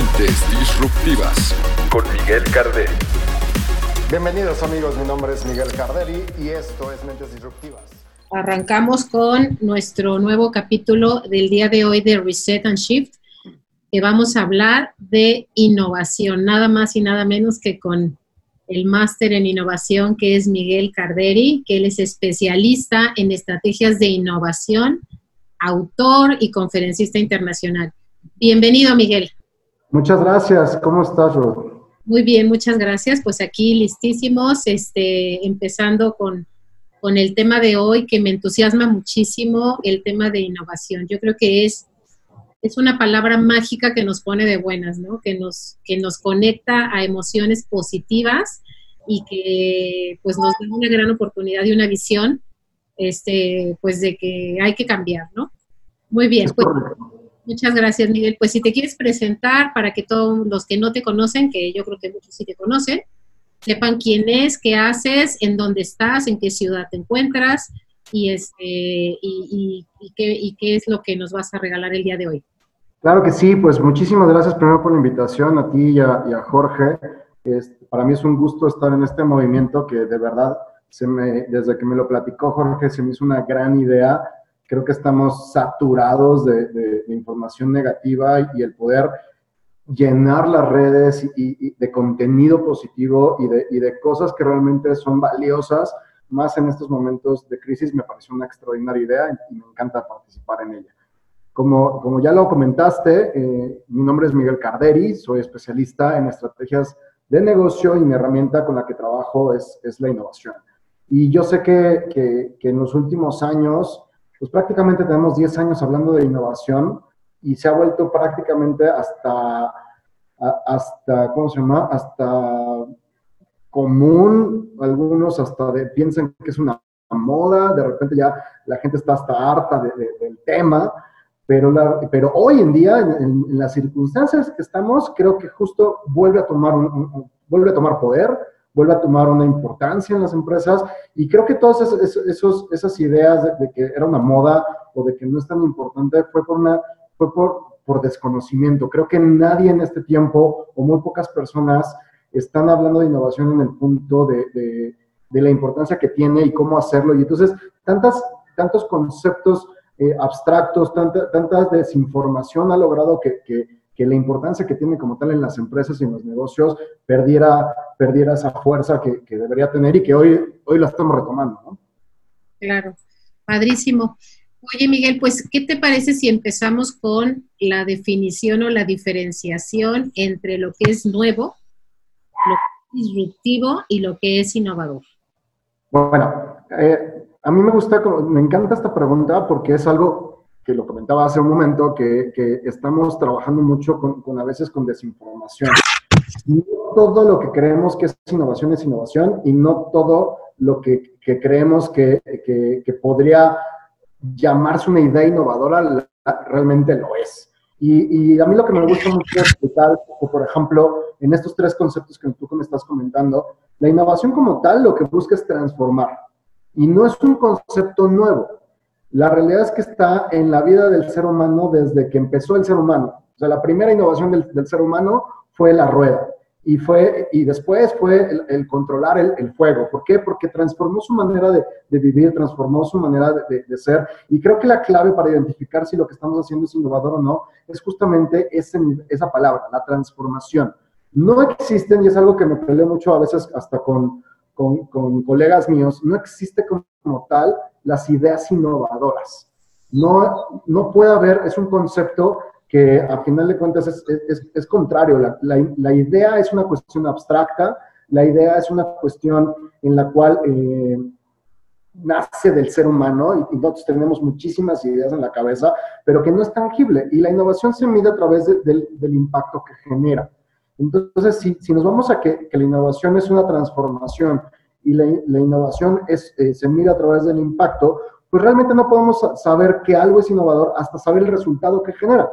Mentes Disruptivas con Miguel Carderi. Bienvenidos amigos, mi nombre es Miguel Carderi y esto es Mentes Disruptivas. Arrancamos con nuestro nuevo capítulo del día de hoy de Reset and Shift, que vamos a hablar de innovación, nada más y nada menos que con el máster en innovación que es Miguel Carderi, que él es especialista en estrategias de innovación, autor y conferencista internacional. Bienvenido, Miguel. Muchas gracias. ¿Cómo estás, Rod? Muy bien, muchas gracias. Pues aquí listísimos, este, empezando con, con el tema de hoy que me entusiasma muchísimo, el tema de innovación. Yo creo que es, es una palabra mágica que nos pone de buenas, ¿no? Que nos, que nos conecta a emociones positivas y que pues nos da una gran oportunidad y una visión, este, pues de que hay que cambiar, ¿no? Muy bien, pues, Muchas gracias, Miguel. Pues si te quieres presentar para que todos los que no te conocen, que yo creo que muchos sí te conocen, sepan quién es, qué haces, en dónde estás, en qué ciudad te encuentras y, este, y, qué, qué es lo que nos vas a regalar el día de hoy. Claro que sí, pues muchísimas gracias primero por la invitación a ti y a, Jorge. para mí es un gusto estar en este movimiento que de verdad, se me, desde que me lo platicó Jorge, se me hizo una gran idea Creo que estamos saturados de, información negativa y el poder llenar las redes y, de contenido positivo y de, y de, cosas que realmente son valiosas, más en estos momentos de crisis, me pareció una extraordinaria idea y me encanta participar en ella. Como, como ya lo comentaste, eh, mi nombre es Miguel Carderi, soy especialista en estrategias de negocio y mi herramienta con la que trabajo es, es la innovación. Y yo sé que, que, que en los últimos años pues prácticamente tenemos 10 años hablando de innovación y se ha vuelto prácticamente hasta, hasta ¿cómo se llama? Hasta común, algunos hasta piensan que es una moda, de repente ya la gente está hasta harta del tema, pero, pero hoy en día, en, las circunstancias que estamos, creo que justo vuelve a tomar, vuelve a tomar poder, vuelve a tomar una importancia en las empresas y creo que todas esos, esas ideas de, que era una moda o de que no es tan importante fue por, una, fue por, por desconocimiento. Creo que nadie en este tiempo o muy pocas personas están hablando de innovación en el punto de, de, la importancia que tiene y cómo hacerlo. Y entonces, tantas, tantos conceptos eh, abstractos, tanta, tanta desinformación ha logrado que, que que la importancia que tiene como tal en las empresas y en los negocios perdiera, perdiera esa fuerza que, debería tener y que hoy, hoy la estamos retomando, ¿no? Claro, padrísimo. Oye, Miguel, pues, ¿qué te parece si empezamos con la definición o la diferenciación entre lo que es nuevo, lo que es disruptivo y lo que es innovador? Bueno, eh, a mí me gusta, me encanta esta pregunta porque es algo que lo comentaba hace un momento, que, que estamos trabajando mucho con, con, a veces con desinformación. No todo lo que creemos que es innovación es innovación y no todo lo que, que creemos que, que, podría llamarse una idea innovadora realmente lo es. Y, y, a mí lo que me gusta mucho explicar, por ejemplo, en estos tres conceptos que tú me estás comentando, la innovación como tal lo que busca es transformar. Y no es un concepto nuevo la realidad es que está en la vida del ser humano desde que empezó el ser humano. O sea, la primera innovación del, ser humano fue la rueda. Y, fue, y después fue el, controlar el, fuego. ¿Por qué? Porque transformó su manera de, vivir, transformó su manera de, ser. Y creo que la clave para identificar si lo que estamos haciendo es innovador o no es justamente esa palabra, la transformación. No existen, y es algo que me peleo mucho a veces hasta con, con, con colegas míos, no existe como tal las ideas innovadoras. No, no puede haber, es un concepto que a final de cuentas es, contrario. La, idea es una cuestión abstracta, la idea es una cuestión en la cual eh, nace del ser humano y, nosotros tenemos muchísimas ideas en la cabeza, pero que no es tangible. Y la innovación se mide a través del, impacto que genera. Entonces, si, si nos vamos a que, que, la innovación es una transformación y la, innovación es, eh, se mira a través del impacto, pues realmente no podemos saber que algo es innovador hasta saber el resultado que genera.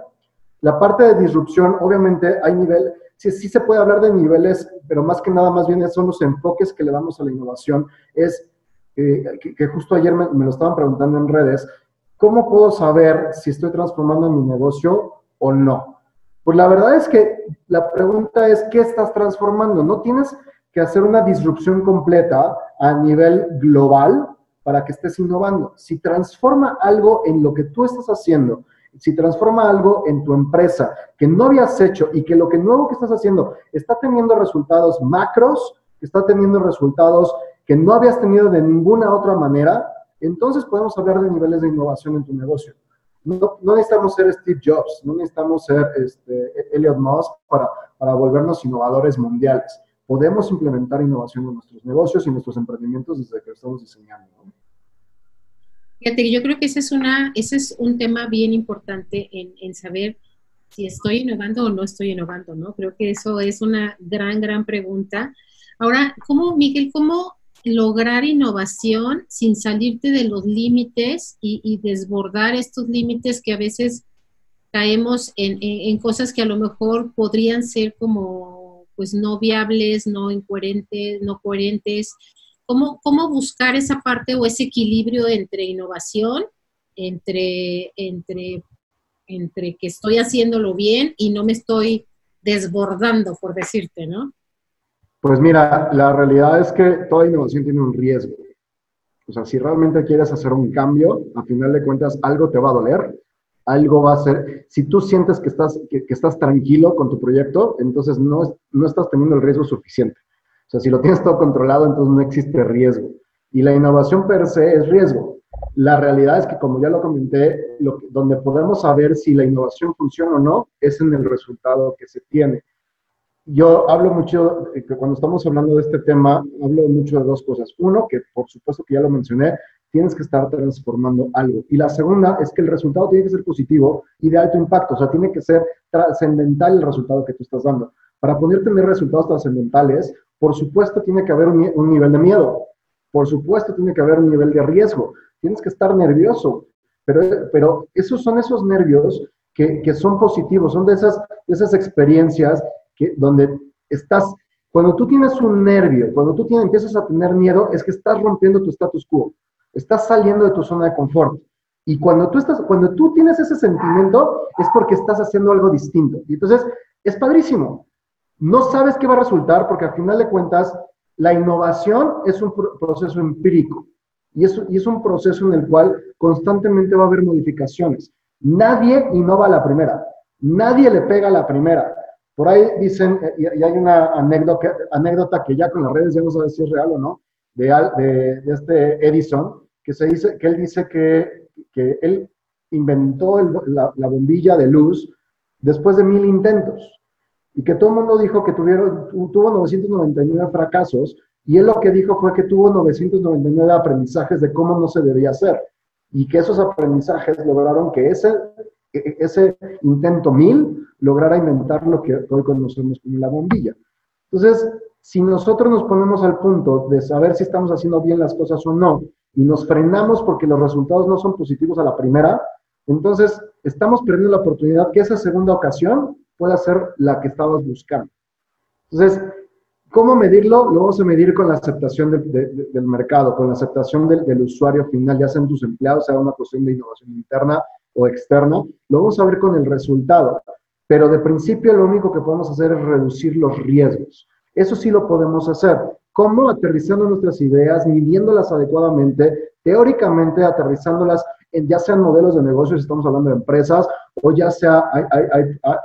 La parte de disrupción, obviamente, hay nivel, sí, sí se puede hablar de niveles, pero más que nada, más bien son los enfoques que le damos a la innovación. Es eh, que, justo ayer me, me, lo estaban preguntando en redes, ¿cómo puedo saber si estoy transformando mi negocio o no? Pues la verdad es que la pregunta es, ¿qué estás transformando? No tienes que hacer una disrupción completa a nivel global para que estés innovando. Si transforma algo en lo que tú estás haciendo, si transforma algo en tu empresa que no habías hecho y que lo que nuevo que estás haciendo está teniendo resultados macros, está teniendo resultados que no habías tenido de ninguna otra manera, entonces podemos hablar de niveles de innovación en tu negocio. No, necesitamos ser Steve Jobs, no necesitamos ser este, Elliot Moss para, para volvernos innovadores mundiales. Podemos implementar innovación en nuestros negocios y nuestros emprendimientos desde que estamos diseñando. Fíjate, yo creo que ese es, una, ese es un tema bien importante en, en saber si estoy innovando o no estoy innovando, ¿no? Creo que eso es una gran, gran pregunta. Ahora, ¿cómo, Miguel, cómo lograr innovación sin salirte de los límites y, desbordar estos límites que a veces caemos en, cosas que a lo mejor podrían ser como pues no viables, no incoherentes, no coherentes. ¿Cómo, cómo buscar esa parte o ese equilibrio entre innovación, entre, entre, entre que estoy haciéndolo bien y no me estoy desbordando, por decirte, ¿no? Pues mira, la realidad es que toda innovación tiene un riesgo. O sea, si realmente quieres hacer un cambio, a final de cuentas algo te va a doler, algo va a ser, si tú sientes que estás, que, estás tranquilo con tu proyecto, entonces no, no estás teniendo el riesgo suficiente. O sea, si lo tienes todo controlado, entonces no existe riesgo. Y la innovación per se es riesgo. La realidad es que, como ya lo comenté, donde podemos saber si la innovación funciona o no es en el resultado que se tiene yo hablo mucho, que cuando estamos hablando de este tema, hablo mucho de dos cosas. Uno, que por supuesto que ya lo mencioné, tienes que estar transformando algo. Y la segunda es que el resultado tiene que ser positivo y de alto impacto, o sea, tiene que ser trascendental el resultado que tú estás dando. Para poder tener resultados trascendentales, por supuesto tiene que haber un, nivel de miedo, por supuesto tiene que haber un nivel de riesgo, tienes que estar nervioso, pero, pero esos son esos nervios que, que son positivos, son de esas, de esas experiencias donde estás, cuando tú tienes un nervio, cuando tú tienes, empiezas a tener miedo, es que estás rompiendo tu status quo, estás saliendo de tu zona de confort. Y cuando tú, estás, cuando tú tienes ese sentimiento, es porque estás haciendo algo distinto. Y entonces, es padrísimo. No sabes qué va a resultar porque al final de cuentas, la innovación es un proceso empírico y es, y es un proceso en el cual constantemente va a haber modificaciones. Nadie innova a la primera, nadie le pega a la primera. Por ahí dicen, eh, y hay una anécdota, anécdota que ya con las redes ya no sabes si es real o no, de, de, de este Edison, que, se dice, que él dice que, que él inventó la, la, bombilla de luz después de mil intentos y que todo el mundo dijo que tuvieron, tuvo 999 fracasos y él lo que dijo fue que tuvo 999 aprendizajes de cómo no se debía hacer y que esos aprendizajes lograron que ese, e, ese intento mil lograra inventar lo que hoy conocemos como la bombilla. Entonces, si nosotros nos ponemos al punto de saber si estamos haciendo bien las cosas o no, y nos frenamos porque los resultados no son positivos a la primera, entonces estamos perdiendo la oportunidad que esa segunda ocasión pueda ser la que estabas buscando. Entonces, ¿cómo medirlo? Lo vamos a medir con la aceptación del mercado, con la aceptación del, del, usuario final, ya sean tus empleados, sea una cuestión de innovación interna o externa. Lo vamos a ver con el resultado. Pero de principio lo único que podemos hacer es reducir los riesgos. Eso sí lo podemos hacer. ¿Cómo? Aterrizando nuestras ideas, midiéndolas adecuadamente, teóricamente aterrizándolas en ya sean modelos de negocios, estamos hablando de empresas, o ya sea hay,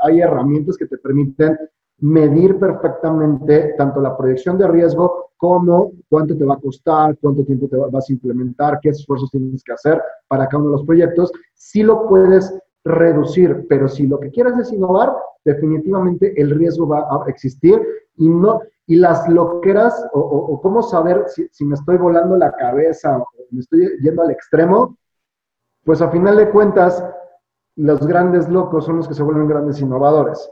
hay, herramientas que te permiten medir perfectamente tanto la proyección de riesgo como cuánto te va a costar, cuánto tiempo te vas a implementar, qué esfuerzos tienes que hacer para cada uno de los proyectos. Si lo puedes reducir, pero si lo que quieres es innovar, definitivamente el riesgo va a existir y no y las loqueras o, cómo saber si, me estoy volando la cabeza o me estoy yendo al extremo, pues a final de cuentas los grandes locos son los que se vuelven grandes innovadores.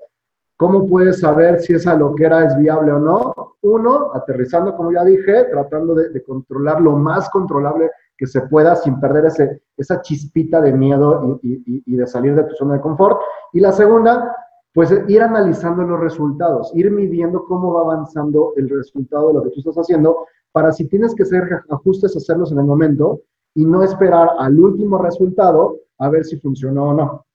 ¿Cómo puedes saber si esa loquera es viable o no? Uno, aterrizando, como ya dije, tratando de controlar lo más controlable que se pueda sin perder ese, esa chispita de miedo y, de salir de tu zona de confort. Y la segunda, pues ir analizando los resultados, ir midiendo cómo va avanzando el resultado de lo que tú estás haciendo, para si tienes que hacer ajustes, hacerlos en el momento y no esperar al último resultado a ver si funcionó o no.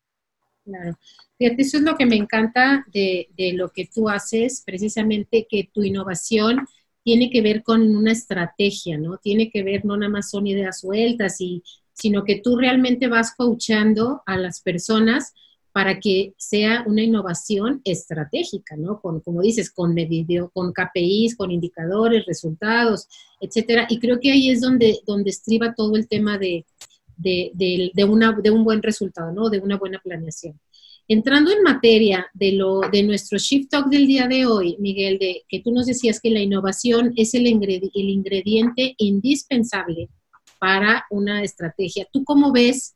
Claro. Fíjate, eso es lo que me encanta de, de lo que tú haces, precisamente que tu innovación tiene que ver con una estrategia, ¿no? Tiene que ver, no nada más son ideas sueltas, y, sino que tú realmente vas coachando a las personas para que sea una innovación estratégica, ¿no? Con, como dices, con video, con KPIs, con indicadores, resultados, etcétera. Y creo que ahí es donde, donde estriba todo el tema de, de, una, de un buen resultado, ¿no? De una buena planeación. Entrando en materia de, lo, de nuestro Shift Talk del día de hoy, Miguel, de que tú nos decías que la innovación es el, el ingrediente indispensable para una estrategia. ¿Tú cómo ves,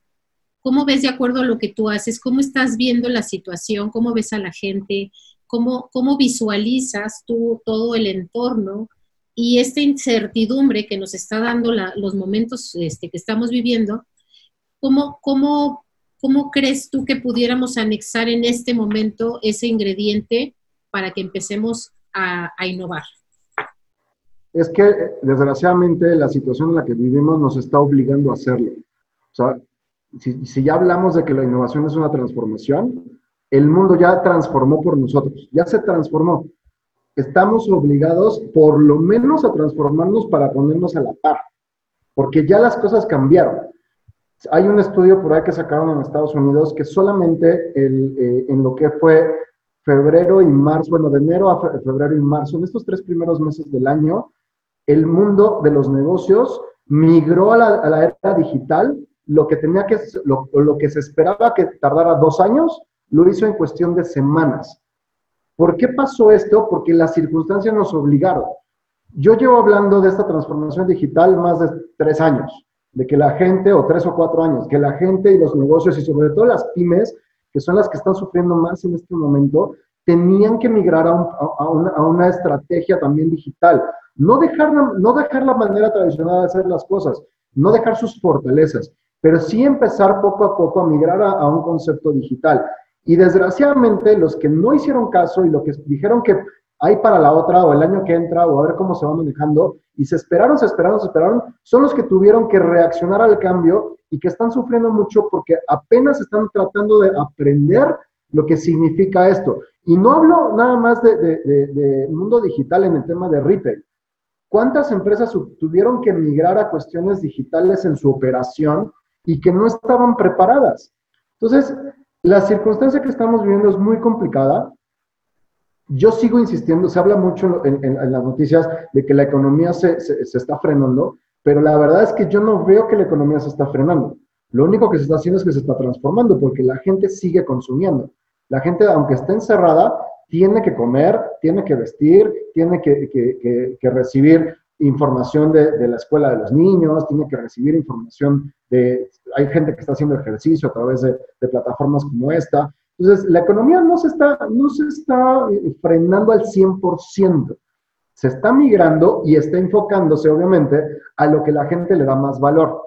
cómo ves de acuerdo a lo que tú haces? ¿Cómo estás viendo la situación? ¿Cómo ves a la gente? ¿Cómo, cómo visualizas tú todo el entorno? Y esta incertidumbre que nos está dando los momentos este, que estamos viviendo, ¿cómo, cómo ¿Cómo crees tú que pudiéramos anexar en este momento ese ingrediente para que empecemos a, innovar? Es que desgraciadamente la situación en la que vivimos nos está obligando a hacerlo. O sea, si, ya hablamos de que la innovación es una transformación, el mundo ya transformó por nosotros, ya se transformó. Estamos obligados por lo menos a transformarnos para ponernos a la par, porque ya las cosas cambiaron. Hay un estudio por ahí que sacaron en Estados Unidos que solamente eh, en lo que fue febrero y marzo, bueno, de enero a febrero y marzo, en estos tres primeros meses del año, el mundo de los negocios migró a la, era digital, lo que tenía que, lo, lo que se esperaba que tardara dos años, lo hizo en cuestión de semanas. ¿Por qué pasó esto? Porque las circunstancias nos obligaron. Yo llevo hablando de esta transformación digital más de tres años de que la gente, o tres o cuatro años, que la gente y los negocios y sobre todo las pymes, que son las que están sufriendo más en este momento, tenían que migrar a, a, una, a una, estrategia también digital. No dejar, no dejar la manera tradicional de hacer las cosas, no dejar sus fortalezas, pero sí empezar poco a poco a migrar a, un concepto digital. Y desgraciadamente los que no hicieron caso y lo que dijeron que hay para la otra o el año que entra o a ver cómo se va manejando, y se esperaron, se esperaron, se esperaron, son los que tuvieron que reaccionar al cambio y que están sufriendo mucho porque apenas están tratando de aprender lo que significa esto. Y no hablo nada más de, de, mundo digital en el tema de retail. ¿Cuántas empresas tuvieron que migrar a cuestiones digitales en su operación y que no estaban preparadas? Entonces, la circunstancia que estamos viviendo es muy complicada yo sigo insistiendo, se habla mucho en, las noticias de que la economía se, se, está frenando, pero la verdad es que yo no veo que la economía se está frenando. Lo único que se está haciendo es que se está transformando porque la gente sigue consumiendo. La gente, aunque esté encerrada, tiene que comer, tiene que vestir, tiene que, que, que, recibir información de, la escuela de los niños, tiene que recibir información de... Hay gente que está haciendo ejercicio a través de, de plataformas como esta. Entonces, la economía no se está, no se está eh, frenando al 100%. Se está migrando y está enfocándose, obviamente, a lo que la gente le da más valor.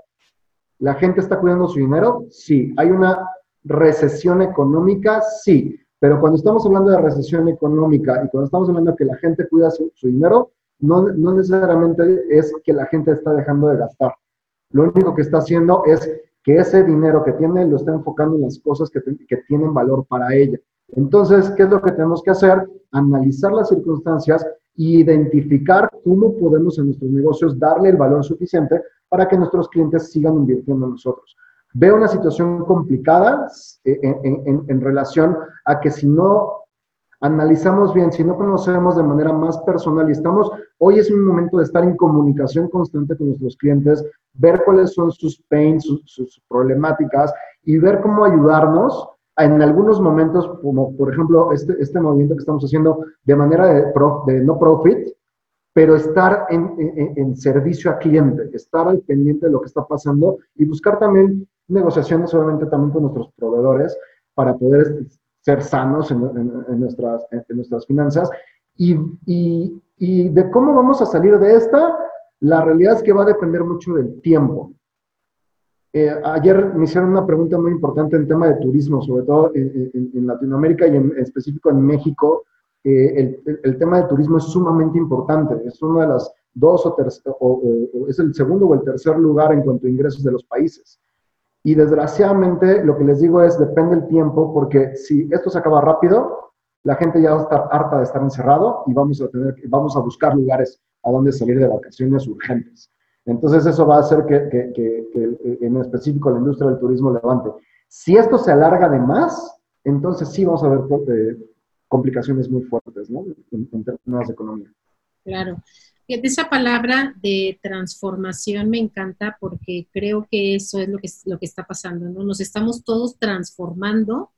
¿La gente está cuidando su dinero? Sí. ¿Hay una recesión económica? Sí. Pero cuando estamos hablando de recesión económica y cuando estamos hablando de que la gente cuida su, dinero, no, no necesariamente es que la gente está dejando de gastar. Lo único que está haciendo es que ese dinero que tiene lo está enfocando en las cosas que, tienen valor para ella. Entonces, ¿qué es lo que tenemos que hacer? Analizar las circunstancias e identificar cómo podemos en nuestros negocios darle el valor suficiente para que nuestros clientes sigan invirtiendo en nosotros. Veo una situación complicada eh, en relación a que si no analizamos bien, si no conocemos de manera más personal y estamos, hoy es un momento de estar en comunicación constante con nuestros clientes, ver cuáles son sus pains, sus, problemáticas y ver cómo ayudarnos en algunos momentos, como por ejemplo este, este movimiento que estamos haciendo de manera de, de no profit, pero estar en, en, en, servicio a cliente, estar al pendiente de lo que está pasando y buscar también negociaciones, obviamente, también con nuestros proveedores para poder ser sanos en, nuestras, en nuestras finanzas. Y, y, y, de cómo vamos a salir de esta, la realidad es que va a depender mucho del tiempo. Eh, ayer me hicieron una pregunta muy importante en tema de turismo, sobre todo en, Latinoamérica y en específico en México. El, el, tema del turismo es sumamente importante. Es una de las dos o, o, o, es el segundo o el tercer lugar en cuanto a ingresos de los países. Y desgraciadamente lo que les digo es, depende el tiempo, porque si esto se acaba rápido, la gente ya va a estar harta de estar encerrado y vamos a, tener, vamos a buscar lugares a donde salir de vacaciones urgentes. Entonces eso va a hacer que, que, que, en específico la industria del turismo levante. Si esto se alarga de más, entonces sí vamos a ver eh, complicaciones muy fuertes ¿no? en, en términos de economía. Claro. Esa palabra de transformación me encanta porque creo que eso es lo que, lo que está pasando, ¿no? Nos estamos todos transformando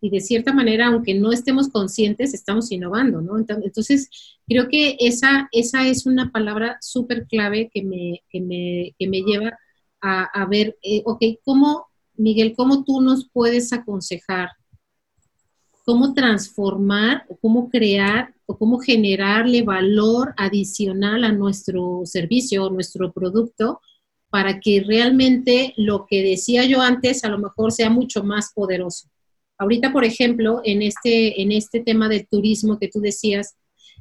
y de cierta manera, aunque no estemos conscientes, estamos innovando, ¿no? Entonces, creo que esa, esa es una palabra súper clave que me, que, me, que me lleva a, a ver, eh, ok, ¿cómo, Miguel, cómo tú nos puedes aconsejar cómo transformar o cómo crear o cómo generarle valor adicional a nuestro servicio o nuestro producto para que realmente lo que decía yo antes a lo mejor sea mucho más poderoso. Ahorita, por ejemplo, en este, en este tema del turismo que tú decías,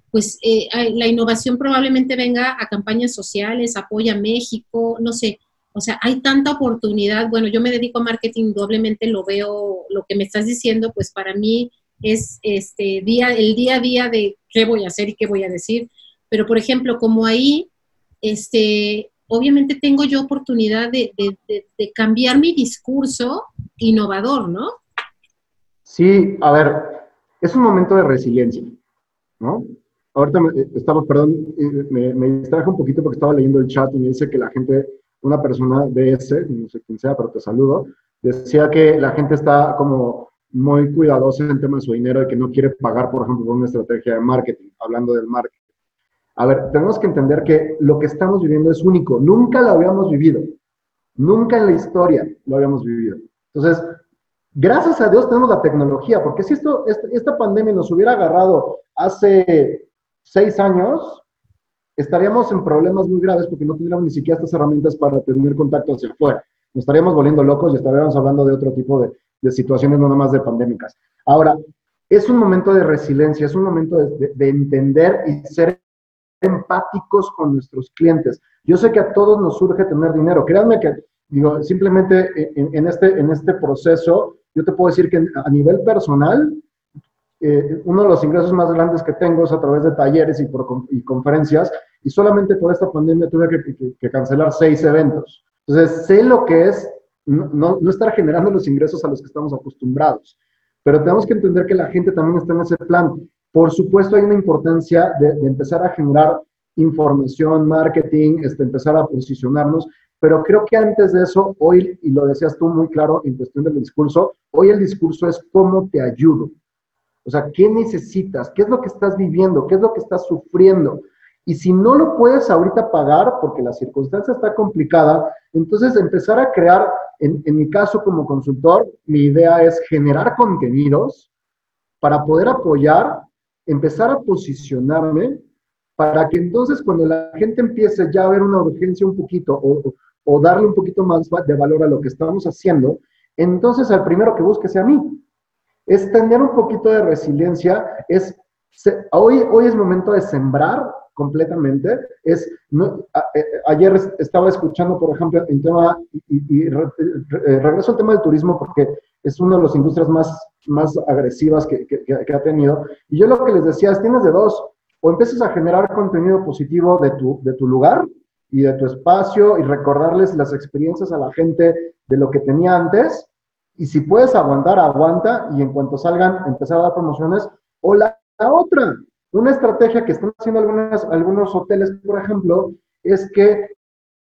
pues eh, la innovación probablemente venga a campañas sociales, apoya a México, no sé, o sea, hay tanta oportunidad. Bueno, yo me dedico a marketing, doblemente lo veo, lo que me estás diciendo, pues para mí es este día, el día a día de qué voy a hacer y qué voy a decir. Pero, por ejemplo, como ahí, este, obviamente tengo yo oportunidad de, de cambiar mi discurso innovador, ¿no? Sí, a ver, es un momento de resiliencia, ¿no? Ahorita me, estaba, perdón, me, me distraje un poquito porque estaba leyendo el chat y me dice que la gente una persona BS, no sé quién sea, pero te saludo, decía que la gente está como muy cuidadosa en tema de su dinero y que no quiere pagar, por ejemplo, por una estrategia de marketing, hablando del marketing. A ver, tenemos que entender que lo que estamos viviendo es único, nunca lo habíamos vivido, nunca en la historia lo habíamos vivido. Entonces, gracias a Dios tenemos la tecnología, porque si esto, este, esta pandemia nos hubiera agarrado hace seis años, estaríamos en problemas muy graves porque no tendríamos ni siquiera estas herramientas para tener contacto hacia afuera. Nos estaríamos volviendo locos y estaríamos hablando de otro tipo de, de situaciones, no nomás de pandémicas. Ahora, es un momento de resiliencia, es un momento de, de, entender y ser empáticos con nuestros clientes. Yo sé que a todos nos surge tener dinero. Créanme que, digo, simplemente en, en, este, en este proceso, yo te puedo decir que a nivel personal, eh, uno de los ingresos más grandes que tengo es a través de talleres y, por, y conferencias, y solamente por esta pandemia tuve que, cancelar seis eventos. Entonces, sé lo que es no, no, estar generando los ingresos a los que estamos acostumbrados, pero tenemos que entender que la gente también está en ese plan. Por supuesto, hay una importancia de, empezar a generar información, marketing, este, empezar a posicionarnos, pero creo que antes de eso, hoy, y lo decías tú muy claro en cuestión del discurso, hoy el discurso es cómo te ayudo. O sea, ¿qué necesitas? ¿Qué es lo que estás viviendo? ¿Qué es lo que estás sufriendo? Y si no lo puedes ahorita pagar porque la circunstancia está complicada, entonces empezar a crear, en, mi caso como consultor, mi idea es generar contenidos para poder apoyar, empezar a posicionarme, para que entonces cuando la gente empiece ya a ver una urgencia un poquito o, o darle un poquito más de valor a lo que estamos haciendo, entonces el primero que busque sea a mí. Es tener un poquito de resiliencia, es hoy, hoy es momento de sembrar completamente. Es, eh, ayer estaba escuchando, por ejemplo, en tema, y, regreso al tema del turismo porque es una de las industrias más, más agresivas que, que, ha tenido. Y yo lo que les decía es, tienes de dos, o empiezas a generar contenido positivo de tu, de tu lugar y de tu espacio y recordarles las experiencias a la gente de lo que tenía antes. Y si puedes aguantar, aguanta y en cuanto salgan, empezar a dar promociones. O la otra, una estrategia que están haciendo algunas, algunos hoteles, por ejemplo, es que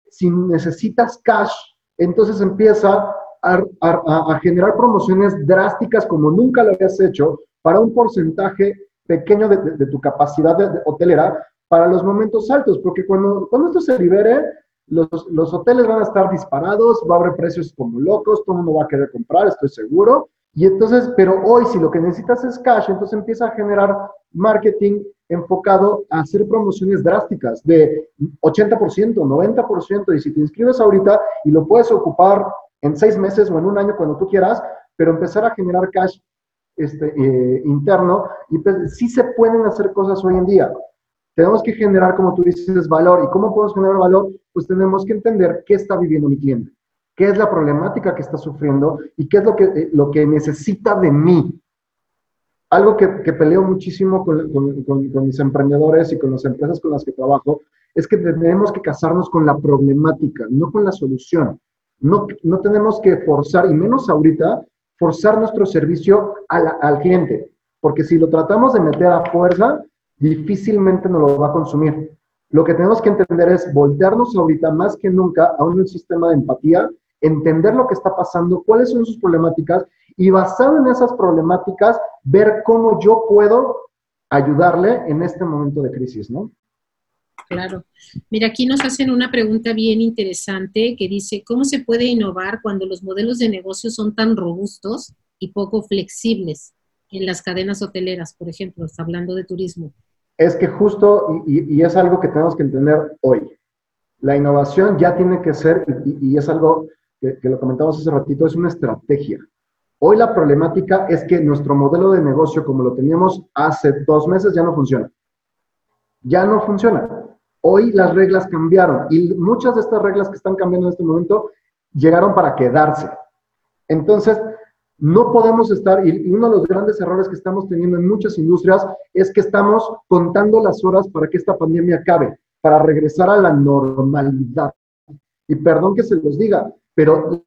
si necesitas cash, entonces empieza a, generar promociones drásticas como nunca lo habías hecho para un porcentaje pequeño de, tu capacidad de, hotelera para los momentos altos, porque cuando, cuando esto se libere, los, los, hoteles van a estar disparados, va a haber precios como locos, todo el mundo va a querer comprar, estoy seguro, y entonces, pero hoy si lo que necesitas es cash, entonces empieza a generar marketing enfocado a hacer promociones drásticas de 80%, 90%, y si te inscribes ahorita y lo puedes ocupar en seis meses o en un año cuando tú quieras, pero empezar a generar cash este, eh, interno, y pues, se pueden hacer cosas hoy en día. Tenemos que generar, como tú dices, valor. ¿Y cómo podemos generar valor? Pues tenemos que entender qué está viviendo mi cliente. Qué es la problemática que está sufriendo y qué es lo que, eh, lo que necesita de mí. Algo que, que peleo muchísimo con, con, mis emprendedores y con las empresas con las que trabajo es que tenemos que casarnos con la problemática, no con la solución. No, no tenemos que forzar, y menos ahorita, forzar nuestro servicio al cliente, porque si lo tratamos de meter a fuerza, difícilmente nos lo va a consumir. Lo que tenemos que entender es voltearnos ahorita más que nunca a un sistema de empatía, entender lo que está pasando, cuáles son sus problemáticas y basado en esas problemáticas, ver cómo yo puedo ayudarle en este momento de crisis, ¿no? Claro. Mira, aquí nos hacen una pregunta bien interesante que dice, ¿cómo se puede innovar cuando los modelos de negocio son tan robustos y poco flexibles en las cadenas hoteleras, por ejemplo, está hablando de turismo? Es que justo, y, es algo que tenemos que entender hoy, la innovación ya tiene que ser, y, es algo que, que lo comentamos hace ratito, es una estrategia. Hoy la problemática es que nuestro modelo de negocio, como lo teníamos hace dos meses, ya no funciona. Ya no funciona. Hoy las reglas cambiaron y muchas de estas reglas que están cambiando en este momento llegaron para quedarse. Entonces, no podemos estar, y uno de los grandes errores que estamos teniendo en muchas industrias es que estamos contando las horas para que esta pandemia acabe, para regresar a la normalidad. Y perdón que se los diga, pero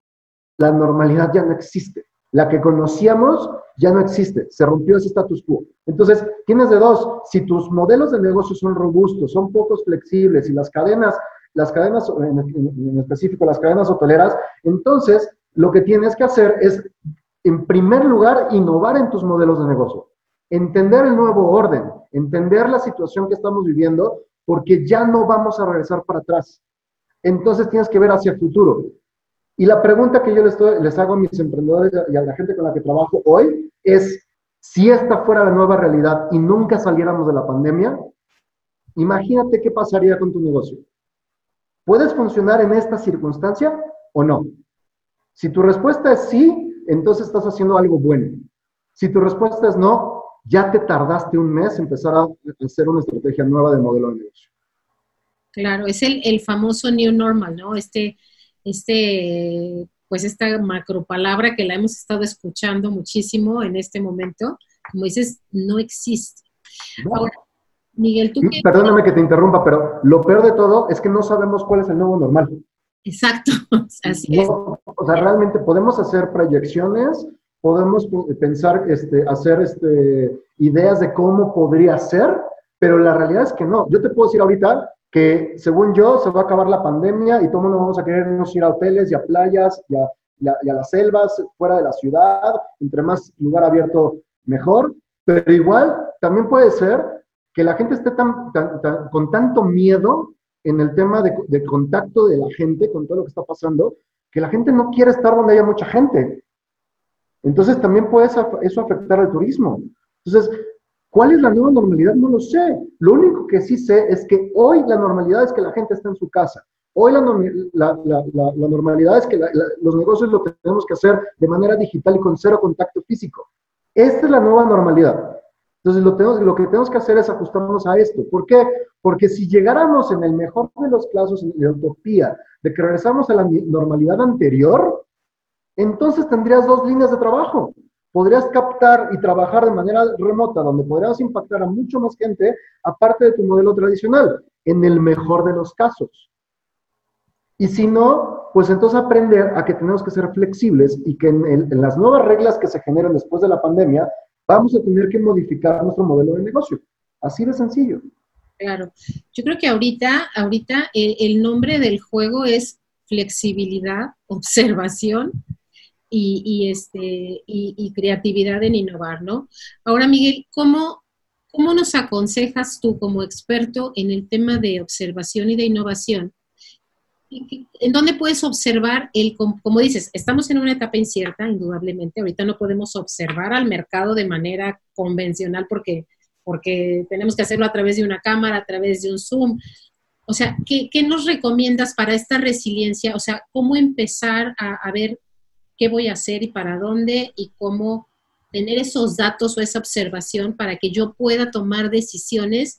la normalidad ya no existe. La que conocíamos ya no existe, se rompió ese status quo. Entonces, tienes de dos, si tus modelos de negocio son robustos, son pocos flexibles y las cadenas, las cadenas, en, específico las cadenas hoteleras, entonces lo que tienes que hacer es, en primer lugar, innovar en tus modelos de negocio, entender el nuevo orden, entender la situación que estamos viviendo, porque ya no vamos a regresar para atrás. Entonces tienes que ver hacia el futuro. Y la pregunta que yo les, les hago a mis emprendedores y a la gente con la que trabajo hoy es, si esta fuera la nueva realidad y nunca saliéramos de la pandemia, imagínate qué pasaría con tu negocio. ¿Puedes funcionar en esta circunstancia o no? Si tu respuesta es sí, entonces estás haciendo algo bueno. Si tu respuesta es no, ya te tardaste un mes en empezar a hacer una estrategia nueva de modelo de negocio. Claro, es el, el famoso new normal, ¿no? Este, este, pues esta macropalabra que la hemos estado escuchando muchísimo en este momto, como dices, no existe. Ahora, Miguel, tú qué? Perdóname que te interrumpa, pero lo peor de todo es que no sabemos cuál es el nuevo normal. Exacto, así es. O sea, realmente podemos hacer proyecciones, podemos pensar, este, hacer este, ideas de cómo podría ser, pero la realidad es que no. Yo te puedo decir ahorita que según yo se va a acabar la pandemia y todo el mundo vamos a querernos ir a hoteles y a playas y a, las selvas fuera de la ciudad, entre más lugar abierto mejor, pero igual también puede ser que la gente esté tan, con tanto miedo en el tema de, contacto de la gente con todo lo que está pasando, que la gente no quiere estar donde haya mucha gente. Entonces también puede eso afectar al turismo. Entonces, ¿Cuál es la nueva normalidad? No lo sé. Lo único que sí sé es que hoy la normalidad es que la gente está en su casa. Hoy la, normalidad es que los negocios lo tenemos que hacer de manera digital y con cero contacto físico. Esta es la nueva normalidad. Entonces lo, tenemos, lo que tenemos que hacer es ajustarnos a esto. ¿Por qué? Porque si llegáramos en el mejor de los casos, en la utopía, de que regresamos a la normalidad anterior, entonces tendrías dos líneas de trabajo podrías captar y trabajar de manera remota, donde podrías impactar a mucho más gente, aparte de tu modelo tradicional, en el mejor de los casos. Y si no, pues entonces aprender a que tenemos que ser flexibles y que en, las nuevas reglas que se generan después de la pandemia, vamos a tener que modificar nuestro modelo de negocio. Así de sencillo. Claro. Yo creo que ahorita, ahorita el nombre del juego es flexibilidad, observación y, este, y, creatividad en innovar, ¿no? Ahora, Miguel, ¿cómo, ¿cómo nos aconsejas tú como experto en el tema de observación y de innovación? ¿En dónde puedes observar el, como dices, estamos en una etapa incierta, indudablemente, ahorita no podemos observar al mercado de manera convencional porque, porque tenemos que hacerlo a través de una cámara, a través de un Zoom. O sea, ¿qué, qué nos recomiendas para esta resiliencia? O sea, ¿cómo empezar a, a ver qué voy a hacer y para dónde y cómo tener esos datos o esa observación para que yo pueda tomar decisiones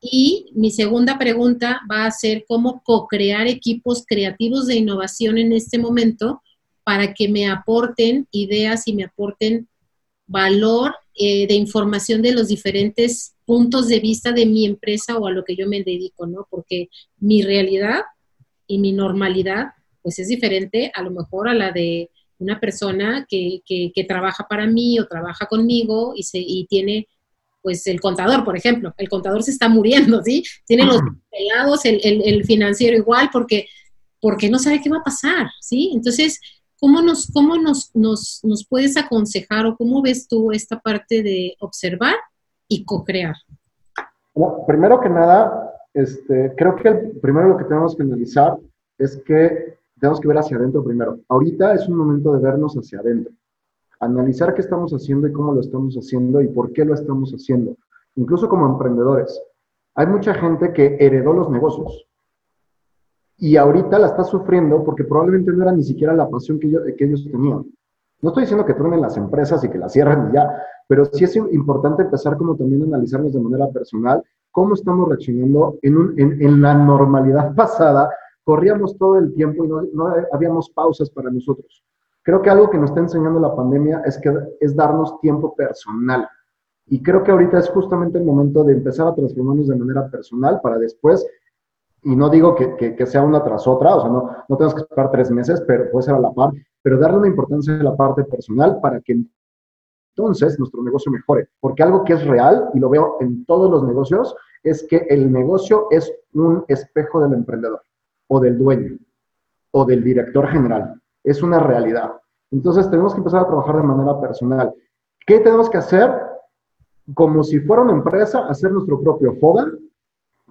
Y mi segunda pregunta va a ser cómo co-crear equipos creativos de innovación en este momento para que me aporten ideas y me aporten valor eh, de información de los diferentes puntos de vista de mi empresa o a lo que yo me dedico, ¿no? Porque mi realidad y mi normalidad, pues es diferente a lo mejor a la de una persona que, que, trabaja para mí o trabaja conmigo y, se, y tiene pues el contador, por ejemplo, el contador se está muriendo, ¿sí? Tiene los pelados, el, el, el, financiero igual, porque, porque no sabe qué va a pasar, ¿sí? Entonces, ¿cómo, nos, cómo nos, nos, nos puedes aconsejar o cómo ves tú esta parte de observar y co-crear? Bueno, primero que nada, este, creo que primero lo que tenemos que analizar es que tenemos que ver hacia adentro primero. Ahorita es un momento de vernos hacia adentro analizar qué estamos haciendo y cómo lo estamos haciendo y por qué lo estamos haciendo, incluso como emprendedores. Hay mucha gente que heredó los negocios y ahorita la está sufriendo porque probablemente no era ni siquiera la pasión que, que ellos tenían. No estoy diciendo que truenen las empresas y que las cierren y ya, pero sí es importante empezar como también a analizarnos de manera personal cómo estamos reaccionando en, un, en, en la normalidad pasada. Corríamos todo el tiempo y no, no habíamos pausas para nosotros. Creo que algo que nos está enseñando la pandemia es que es darnos tiempo personal. Y creo que ahorita es justamente el momento de empezar a transformarnos de manera personal para después, y no digo que, que, sea una tras otra, o sea, no, no tenemos que esperar tres meses, pero puede ser a la par, pero darle una importancia a la parte personal para que entonces nuestro negocio mejore. Porque algo que es real, y lo veo en todos los negocios, es que el negocio es un espejo del emprendedor, o del dueño, o del director general es una realidad. Entonces tenemos que empezar a trabajar de manera personal. ¿Qué tenemos que hacer? Como si fuera una empresa, hacer nuestro propio FOGA,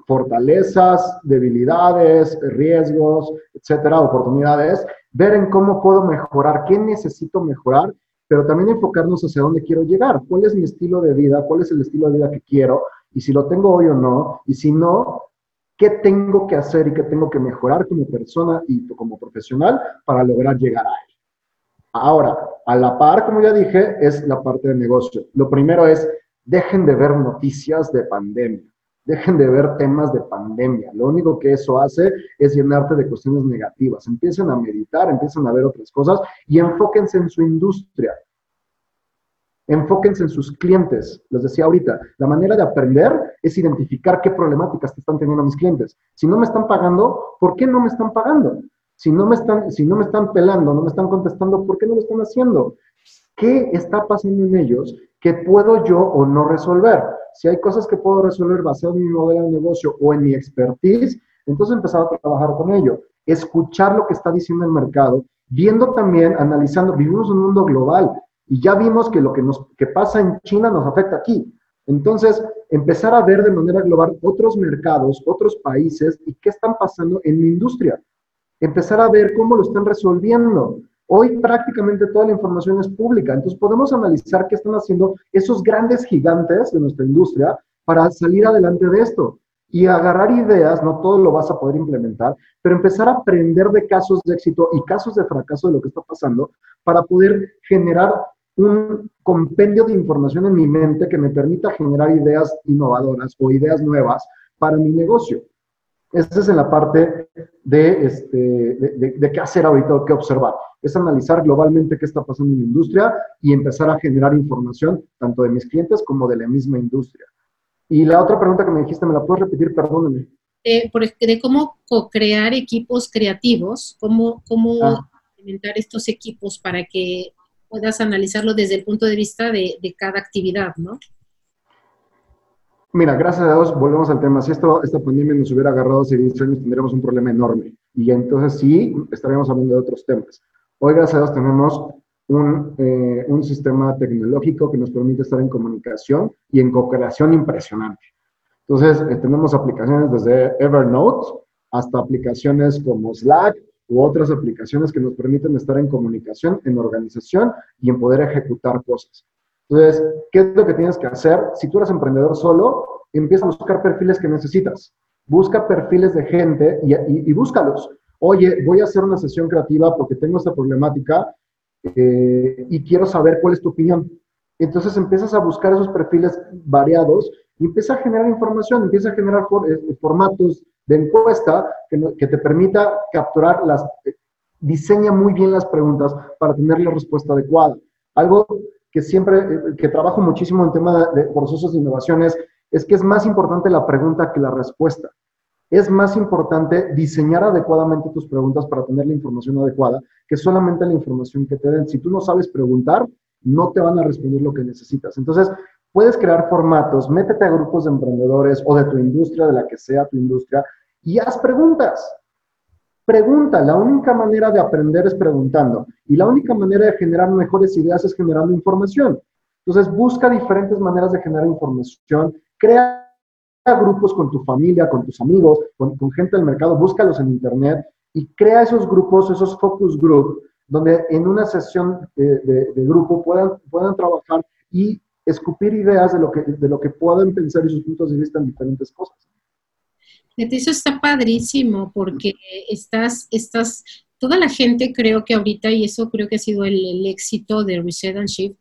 fortalezas, debilidades, riesgos, etcétera, oportunidades, ver en cómo puedo mejorar, qué necesito mejorar, pero también enfocarnos hacia dónde quiero llegar, cuál es mi estilo de vida, cuál es el estilo de vida que quiero, y si lo tengo hoy o no, y si no, qué tengo que hacer y qué tengo que mejorar como persona y como profesional para lograr llegar a él. Ahora, a la par, como ya dije, es la parte de negocio. Lo primero es, dejen de ver noticias de pandemia, dejen de ver temas de pandemia. Lo único que eso hace es llenarte de cuestiones negativas. Empiecen a meditar, empiecen a ver otras cosas y enfóquense en su industria. Enfóquense en sus clientes. Les decía ahorita, la manera de aprender es identificar qué problemáticas te están teniendo mis clientes. Si no me están pagando, ¿por qué no me están pagando? Si no me están, si no me están pelando, no me están contestando, ¿por qué no lo están haciendo? ¿Qué está pasando en ellos que puedo yo o no resolver? Si hay cosas que puedo resolver basado en mi modelo de negocio o en mi expertise, entonces empezar a trabajar con ello. Escuchar lo que está diciendo el mercado, viendo también, analizando, vivimos en un mundo global y ya vimos que lo que, nos, que pasa en China nos afecta aquí. Entonces, empezar a ver de manera global otros mercados, otros países y qué están pasando en mi industria. Empezar a ver cómo lo están resolviendo. Hoy prácticamente toda la información es pública, entonces podemos analizar qué están haciendo esos grandes gigantes de nuestra industria para salir adelante de esto y agarrar ideas, no todo lo vas a poder implementar, pero empezar a aprender de casos de éxito y casos de fracaso de lo que está pasando para poder generar un compendio de información en mi mente que me permita generar ideas innovadoras o ideas nuevas para mi negocio. Esta es en la parte de, este, de, qué hacer ahorita o qué observar. Es analizar globalmente qué está pasando en la industria y empezar a generar información tanto de mis clientes como de la misma industria. Y la otra pregunta que me dijiste, ¿me la puedes repetir? Perdóneme. de cómo crear equipos creativos, cómo, cómo ah. implementar estos equipos para que puedas analizarlo desde el punto de vista de, cada actividad, ¿no? Mira, gracias a Dios, volvemos al tema. Si esto, esta pandemia nos hubiera agarrado hace 10 años, tendríamos un problema enorme. Y entonces sí, estaríamos hablando de otros temas. Hoy, gracias a Dios, tenemos un, eh, un sistema tecnológico que nos permite estar en comunicación y en cooperación impresionante. Entonces, eh, tenemos aplicaciones desde Evernote hasta aplicaciones como Slack, u otras aplicaciones que nos permiten estar en comunicación, en organización y en poder ejecutar cosas. Entonces, ¿qué es lo que tienes que hacer? Si tú eres emprendedor solo, empieza a buscar perfiles que necesitas. Busca perfiles de gente y, búscalos. Oye, voy a hacer una sesión creativa porque tengo esta problemática eh, y quiero saber cuál es tu opinión. Entonces empiezas a buscar esos perfiles variados y empieza a generar información, empieza a generar eh, formatos de encuesta que, te permita capturar las, eh, diseña muy bien las preguntas para tener la respuesta adecuada. Algo que siempre, eh, que trabajo muchísimo en tema de, procesos de innovaciones, es que es más importante la pregunta que la respuesta. Es más importante diseñar adecuadamente tus preguntas para tener la información adecuada que solamente la información que te den. Si tú no sabes preguntar, no te van a responder lo que necesitas. Entonces, puedes crear formatos, métete a grupos de emprendedores o de tu industria, de la que sea tu industria, y haz preguntas. Pregunta, la única manera de aprender es preguntando y la única manera de generar mejores ideas es generando información. Entonces, busca diferentes maneras de generar información, crea grupos con tu familia, con tus amigos, con, gente del mercado, búscalos en internet y crea esos grupos, esos focus group, donde en una sesión de, grupo puedan, puedan trabajar y escupir ideas de lo, que, de lo que puedan pensar y sus puntos de vista en diferentes cosas. Eso está padrísimo porque estás, estás, toda la gente creo que ahorita, y eso creo que ha sido el, éxito de Reset and Shift,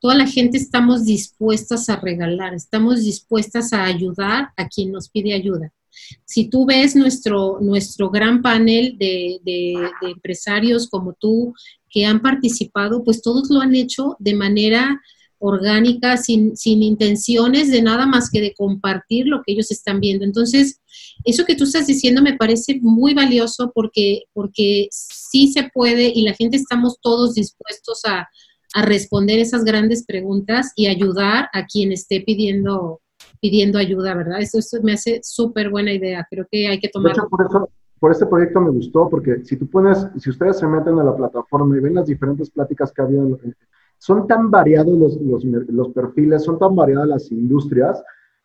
toda la gente estamos dispuestas a regalar, estamos dispuestas a ayudar a quien nos pide ayuda. Si tú ves nuestro, nuestro gran panel de, de, empresarios como tú que han participado, pues todos lo han hecho de manera orgánica, sin, sin, intenciones de nada más que de compartir lo que ellos están viendo. Entonces, eso que tú estás diciendo me parece muy valioso porque, porque sí se puede y la gente estamos todos dispuestos a, a responder esas grandes preguntas y ayudar a quien esté pidiendo, pidiendo ayuda, ¿verdad? Eso, me hace súper buena idea. Creo que hay que tomar... por eso, por este proyecto me gustó, porque si tú pones, si ustedes se meten a la plataforma y ven las diferentes pláticas que ha habido son tan variados los, los, perfiles, son tan variadas las industrias,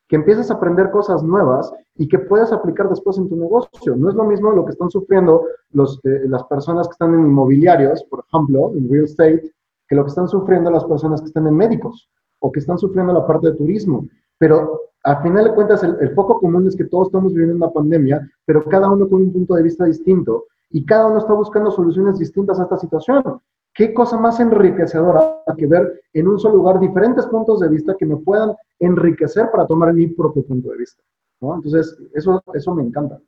que empiezas a aprender cosas nuevas y que puedes aplicar después en tu negocio. No es lo mismo lo que están sufriendo eh, las personas que están en inmobiliarios, por ejemplo, en real estate, que lo que están sufriendo las personas que están en médicos o que están sufriendo la parte de turismo. Pero al final de cuentas, el, el foco común es que todos estamos viviendo una pandemia, pero cada uno con un punto de vista distinto y cada uno está buscando soluciones distintas a esta situación qué cosa más enriquecedora que ver en un solo lugar diferentes puntos de vista que me puedan enriquecer para tomar mi propio punto de vista. Entonces, eso, eso me encanta.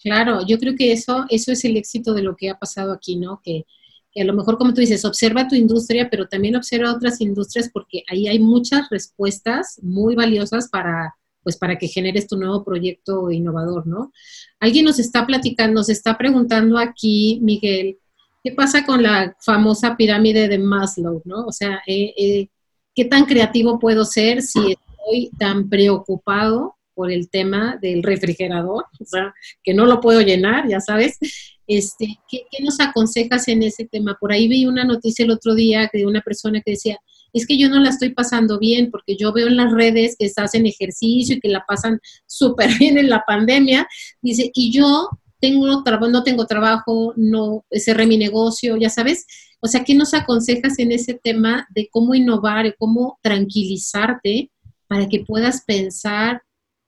Claro, yo creo que eso, eso es el éxito de lo que ha pasado aquí, ¿no? Que, que a lo mejor, como tú dices, observa tu industria, pero también observa otras industrias porque ahí hay muchas respuestas muy valiosas para, pues para que generes tu nuevo proyecto innovador, ¿no? Alguien nos está platicando, nos está preguntando aquí, Miguel, ¿Qué pasa con la famosa pirámide de Maslow, no? O sea, eh, eh, ¿qué tan creativo puedo ser si estoy tan preocupado por el tema del refrigerador? O sea, que no lo puedo llenar, ya sabes. Este, ¿qué, ¿Qué nos aconsejas en ese tema? Por ahí vi una noticia el otro día de una persona que decía, es que yo no la estoy pasando bien porque yo veo en las redes que hacen ejercicio y que la pasan súper bien en la pandemia. Dice, y yo tengo no tengo trabajo, no cerré mi negocio, ya sabes. O sea, ¿qué nos aconsejas en ese tema de cómo innovar, cómo tranquilizarte para que puedas pensar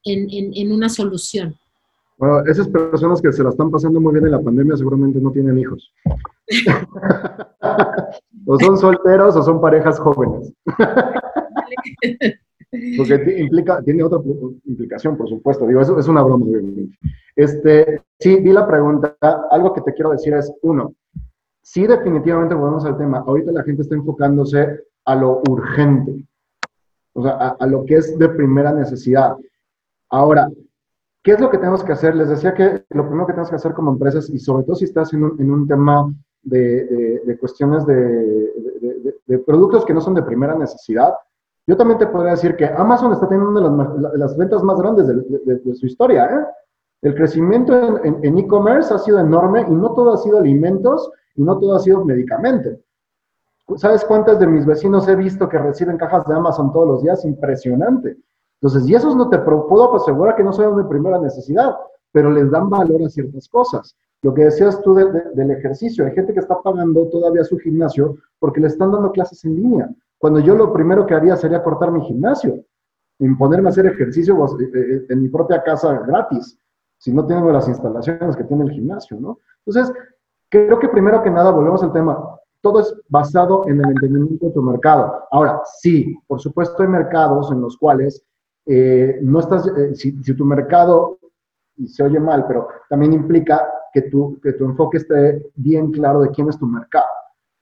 en, una solución? Bueno, esas personas que se la están pasando muy bien en la pandemia seguramente no tienen hijos. o son solteros o son parejas jóvenes. Porque implica, tiene otra implicación, por supuesto. Digo, eso es una broma, obviamente. Este, sí, vi la pregunta. Algo que te quiero decir es, uno, sí definitivamente volvemos al tema. Ahorita la gente está enfocándose a lo urgente, o sea, a, lo que es de primera necesidad. Ahora, ¿qué es lo que tenemos que hacer? Les decía que lo primero que tenemos que hacer como empresas, y sobre todo si estás en un, en un tema de, de, cuestiones de, de productos que no son de primera necesidad, yo también te podría decir que Amazon está teniendo una de las, ventas más grandes de, su historia. ¿eh? El crecimiento en e-commerce ha sido enorme y no todo ha sido alimentos y no todo ha sido medicamento. ¿Sabes cuántas de mis vecinos he visto que reciben cajas de Amazon todos los días? Impresionante. Entonces, y esos no te puedo asegurar que no son de primera necesidad, pero les dan valor a ciertas cosas. Lo que decías tú del ejercicio, hay gente que está pagando todavía su gimnasio porque le están dando clases en línea. Cuando yo lo primero que haría sería cortar mi gimnasio, y ponerme a hacer ejercicio pues, eh, eh, en mi propia casa gratis, si no tengo las instalaciones que tiene el gimnasio, ¿no? Entonces, creo que primero que nada, volvemos al tema, todo es basado en el entendimiento de tu mercado. Ahora, sí, por supuesto hay mercados en los cuales eh, no estás, eh, si, tu mercado, y se oye mal, pero también implica que tu, que tu enfoque esté bien claro de quién es tu mercado.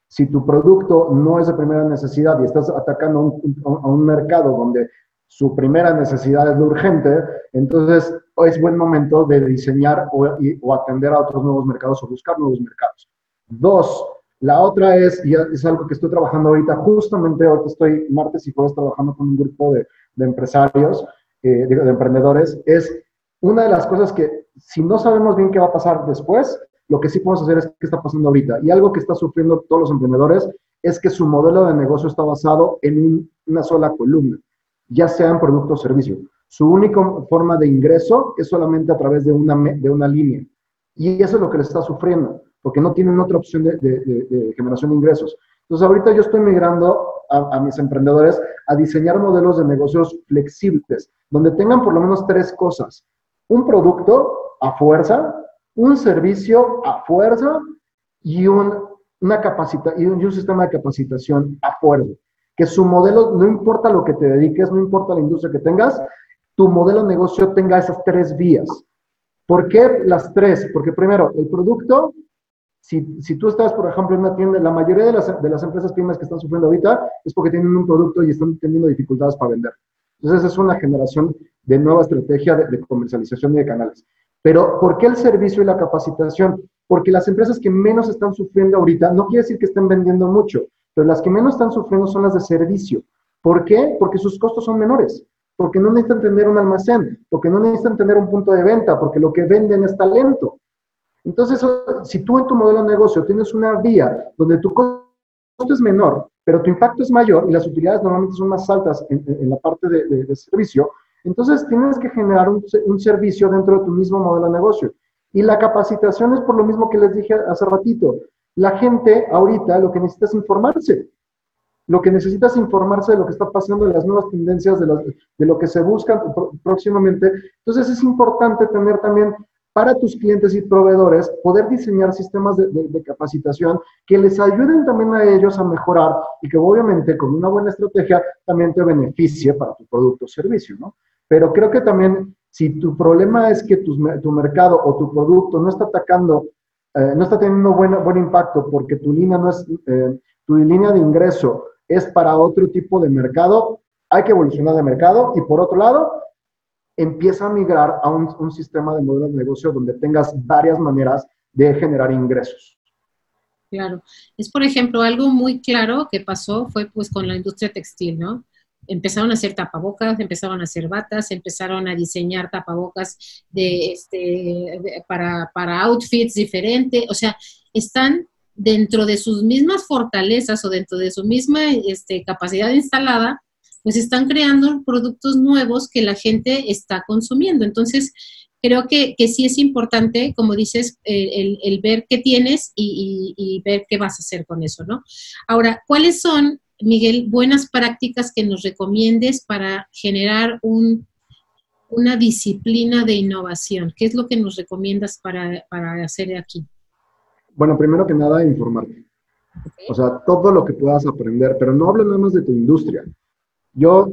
Si tu producto no es de primera necesidad y estás atacando a un mercado donde su primera necesidad es urgente, entonces es buen momento de diseñar o, atender a otros nuevos mercados o buscar nuevos mercados. Dos, la otra es, y es algo que estoy trabajando ahorita, justamente ahorita estoy martes y jueves trabajando con un grupo de, empresarios, eh, de, de emprendedores, es una de las cosas que si no sabemos bien qué va a pasar después, lo que sí podemos hacer es qué está pasando ahorita. Y algo que está sufriendo todos los emprendedores es que su modelo de negocio está basado en un, una sola columna, ya sea en producto o servicio. Su única forma de ingreso es solamente a través de una, de una línea. Y eso es lo que le está sufriendo, porque no tienen otra opción de, generación de ingresos. Entonces, ahorita yo estoy migrando a, mis emprendedores a diseñar modelos de negocios flexibles, donde tengan por lo menos tres cosas. Un producto a fuerza, un servicio a fuerza y un, una capacita y un sistema de capacitación a fuerza. Que su modelo, no importa lo que te dediques, no importa la industria que tengas, tu modelo de negocio tenga esas tres vías. ¿Por qué las tres? Porque primero, el producto, si, si tú estás, por ejemplo, en una tienda, la mayoría de las, de las empresas pymes que están sufriendo ahorita es porque tienen un producto y están teniendo dificultades para vender. Entonces, es una generación de nueva estrategia de, de comercialización y de canales. Pero, ¿por qué el servicio y la capacitación? Porque las empresas que menos están sufriendo ahorita, no quiere decir que estén vendiendo mucho, pero las que menos están sufriendo son las de servicio. ¿Por qué? Porque sus costos son menores, porque no necesitan tener un almacén, porque no necesitan tener un punto de venta, porque lo que venden es talento. Entonces, si tú en tu modelo de negocio tienes una vía donde tu costo es menor, pero tu impacto es mayor y las utilidades normalmente son más altas en, la parte de servicio, entonces tienes que generar un, un, servicio dentro de tu mismo modelo de negocio. Y la capacitación es por lo mismo que les dije hace ratito. La gente ahorita lo que necesita es informarse. Lo que necesita es informarse de lo que está pasando, de las nuevas tendencias, de lo, que se busca próximamente. Entonces es importante tener también para tus clientes y proveedores poder diseñar sistemas de, capacitación que les ayuden también a ellos a mejorar y que obviamente con una buena estrategia también te beneficie para tu producto o servicio, ¿no? Pero creo que también si tu problema es que tu mercado o tu producto no está atacando, eh, no está teniendo buen, buen impacto porque tu línea no es, eh, tu línea de ingreso es para otro tipo de mercado, hay que evolucionar de mercado y por otro lado, empieza a migrar a un, un sistema de modelo de negocio donde tengas varias maneras de generar ingresos. Claro. Es, por ejemplo, algo muy claro que pasó fue pues con la industria textil, ¿no? Empezaron a hacer tapabocas, empezaron a hacer batas, empezaron a diseñar tapabocas de, este, para, para outfits diferentes, o sea, están dentro de sus mismas fortalezas o dentro de su misma este, capacidad instalada, pues están creando productos nuevos que la gente está consumiendo. Entonces, creo que, que sí es importante, como dices, el, el ver qué tienes y, y, y, ver qué vas a hacer con eso, ¿no? Ahora, ¿cuáles son Miguel, buenas prácticas que nos recomiendes para generar un, una disciplina de innovación? ¿Qué es lo que nos recomiendas para, para hacer aquí? Bueno, primero que nada, informarte. Okay. O sea, todo lo que puedas aprender, pero no hablo nada más de tu industria. Yo,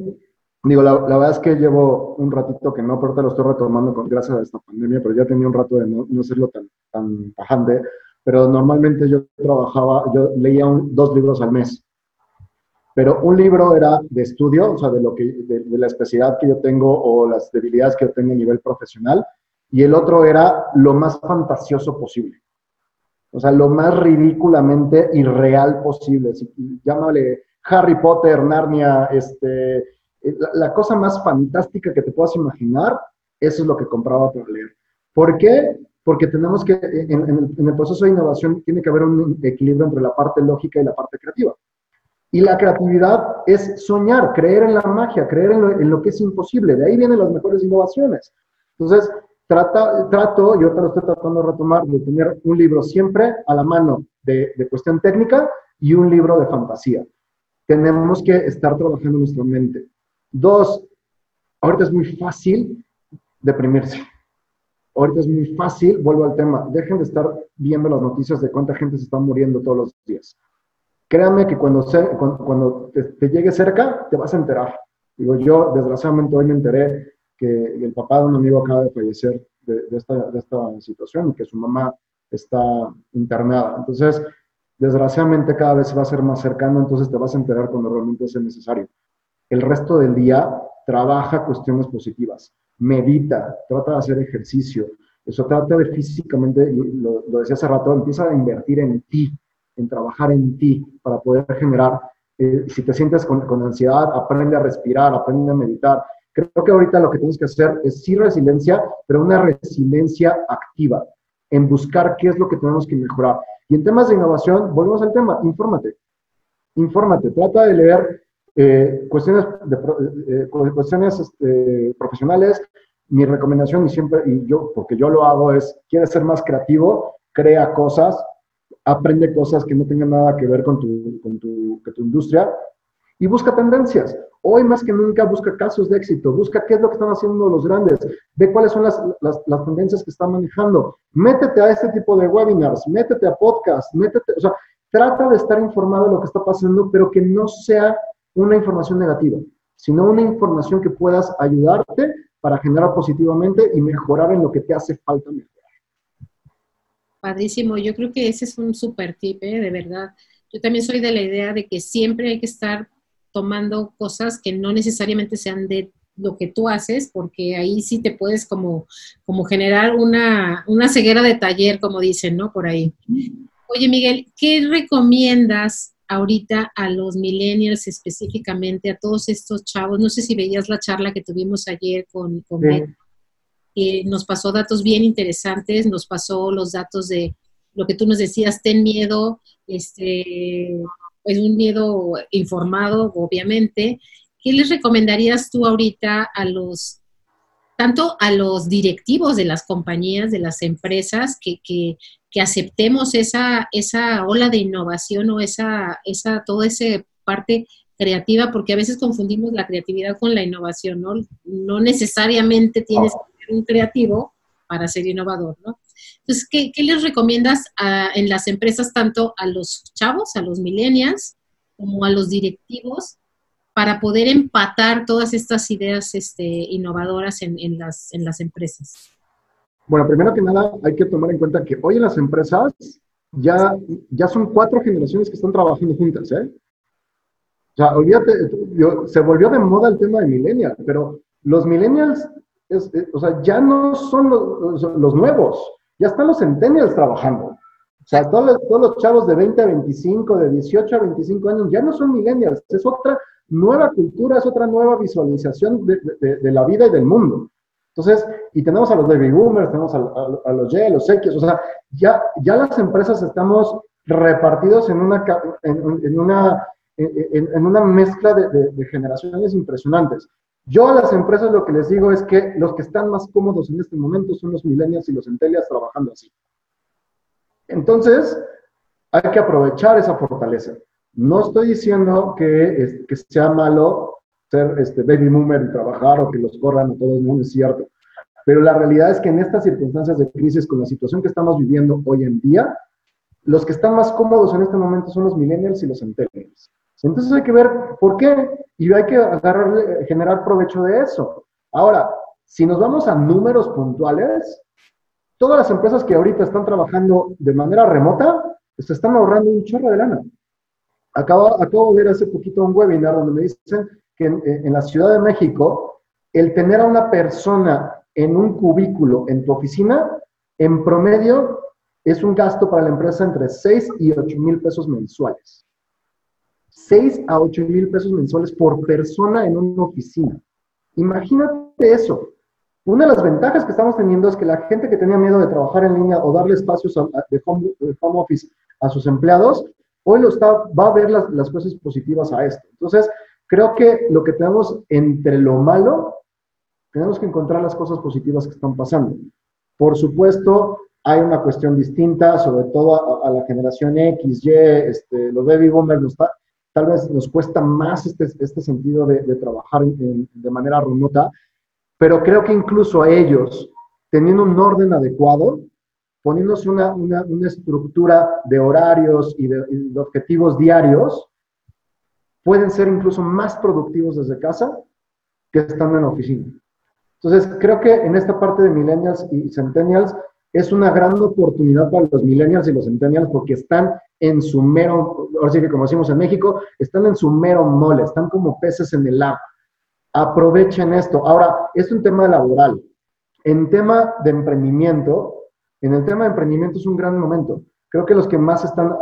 digo, la, la, verdad es que llevo un ratito que no, pero te lo estoy retomando con, gracias a esta pandemia, pero ya tenía un rato de no, no hacerlo tan, tan tajante, pero normalmente yo trabajaba, yo leía un, dos libros al mes pero un libro era de estudio, o sea, de, lo que, de, de, la especialidad que yo tengo o las debilidades que yo tengo a nivel profesional, y el otro era lo más fantasioso posible. O sea, lo más ridículamente irreal posible. Llámale Harry Potter, Narnia, este, la, la, cosa más fantástica que te puedas imaginar, eso es lo que compraba para leer. ¿Por qué? Porque tenemos que, en, en, el, en el proceso de innovación, tiene que haber un equilibrio entre la parte lógica y la parte creativa. Y la creatividad es soñar, creer en la magia, creer en lo, que es imposible. De ahí vienen las mejores innovaciones. Entonces, trato, yo te lo estoy tratando de retomar, de tener un libro siempre a la mano de, de cuestión técnica y un libro de fantasía. Tenemos que estar trabajando nuestra mente. Dos, ahorita es muy fácil deprimirse. Ahorita es muy fácil, vuelvo al tema, dejen de estar viendo las noticias de cuánta gente se está muriendo todos los días. Créanme que cuando, te, llegue cerca, te vas a enterar. Digo, yo desgraciadamente hoy me enteré que el papá de un amigo acaba de fallecer de, esta, de esta situación y que su mamá está internada. Entonces, desgraciadamente cada vez va a ser más cercano, entonces te vas a enterar cuando realmente sea necesario. El resto del día trabaja cuestiones positivas, medita, trata de hacer ejercicio, eso trata de físicamente, lo, lo decía hace rato, empieza a invertir en ti, en trabajar en ti para poder generar, eh, si te sientes con, con, ansiedad, aprende a respirar, aprende a meditar. Creo que ahorita lo que tienes que hacer es sí resiliencia, pero una resiliencia activa, en buscar qué es lo que tenemos que mejorar. Y en temas de innovación, volvemos al tema, infórmate. Infórmate, trata de leer eh, cuestiones, de, eh, cuestiones este, profesionales. Mi recomendación, y siempre, y yo, porque yo lo hago, es, quieres ser más creativo, crea cosas, aprende cosas que no tengan nada que ver con tu, con tu, con tu industria y busca tendencias. Hoy más que nunca busca casos de éxito, busca qué es lo que están haciendo los grandes, ve cuáles son las, las, tendencias que están manejando, métete a este tipo de webinars, métete a podcasts, métete, o sea, trata de estar informado de lo que está pasando, pero que no sea una información negativa, sino una información que puedas ayudarte para generar positivamente y mejorar en lo que te hace falta mejorar. Padrísimo, yo creo que ese es un súper tip, ¿eh? de verdad. Yo también soy de la idea de que siempre hay que estar tomando cosas que no necesariamente sean de lo que tú haces, porque ahí sí te puedes como, como generar una, una ceguera de taller, como dicen, ¿no? Por ahí. Oye, Miguel, ¿qué recomiendas ahorita a los millennials específicamente, a todos estos chavos? No sé si veías la charla que tuvimos ayer con, con sí. Nos pasó datos bien interesantes, nos pasó los datos de lo que tú nos decías, ten miedo, este, es un miedo informado, obviamente. ¿Qué les recomendarías tú ahorita a los, tanto a los directivos de las compañías, de las empresas, que, que, que aceptemos esa, esa ola de innovación o esa, esa, toda esa parte creativa, porque a veces confundimos la creatividad con la innovación, ¿no? No necesariamente tienes que ser un creativo para ser innovador, ¿no? Entonces, ¿qué, les recomiendas en las empresas, tanto a los chavos, a los millennials, como a los directivos, para poder empatar todas estas ideas este, innovadoras en, en, las, en las empresas? Bueno, primero que nada, hay que tomar en cuenta que hoy en las empresas ya, ya son cuatro generaciones que están trabajando juntas, ¿eh? O sea, olvídate, yo, se volvió de moda el tema de millennials, pero los millennials, es, es, o sea, ya no son los, los, nuevos ya están los centennials trabajando. O sea, todos los, todos los, chavos de 20 a 25, de 18 a 25 años, ya no son millennials, es otra nueva cultura, es otra nueva visualización de, de, de la vida y del mundo. Entonces, y tenemos a los baby boomers, tenemos a, a, a los Y, a los X, o sea, ya, ya las empresas estamos repartidos en una, en, en una, en, en una mezcla de, de generaciones impresionantes. Yo a las empresas lo que les digo es que los que están más cómodos en este momento son los millennials y los centennials trabajando así. Entonces, hay que aprovechar esa fortaleza. No estoy diciendo que, sea malo ser este, baby boomer y trabajar o que los corran a todos, no es cierto. Pero la realidad es que en estas circunstancias de crisis, con la situación que estamos viviendo hoy en día, los que están más cómodos en este momento son los millennials y los centennials. Entonces hay que ver por qué y hay que agarrar, generar provecho de eso. Ahora, si nos vamos a números puntuales, todas las empresas que ahorita están trabajando de manera remota se están ahorrando un chorro de lana. Acabo, acabo de ver hace poquito un webinar donde me dicen que en, en la Ciudad de México, el tener a una persona en un cubículo en tu oficina, en promedio, es un gasto para la empresa entre 6 y 8 mil pesos mensuales. 6 a 8 mil pesos mensuales por persona en una oficina. Imagínate eso. Una de las ventajas que estamos teniendo es que la gente que tenía miedo de trabajar en línea o darle espacios de home, de home office a sus empleados, hoy lo está, va a ver las, las cosas positivas a esto. Entonces, creo que lo que tenemos entre lo malo, tenemos que encontrar las cosas positivas que están pasando. Por supuesto, hay una cuestión distinta, sobre todo a, la generación X, Y, este, los baby boomers nos, está, tal vez nos cuesta más este, este sentido de, trabajar de manera remota, pero creo que incluso a ellos, teniendo un orden adecuado, poniéndose una, una, una estructura de horarios y de, y de, objetivos diarios, pueden ser incluso más productivos desde casa que estando en la oficina. Entonces, creo que en esta parte de millennials y centennials es una gran oportunidad para los millennials y los centennials porque están en su mero, ahora sí que como decimos en México, están en su mero mole, están como peces en el agua. Aprovechen esto. Ahora, es un tema laboral. En tema de emprendimiento, en el tema de emprendimiento es un gran momento. Creo que los que más están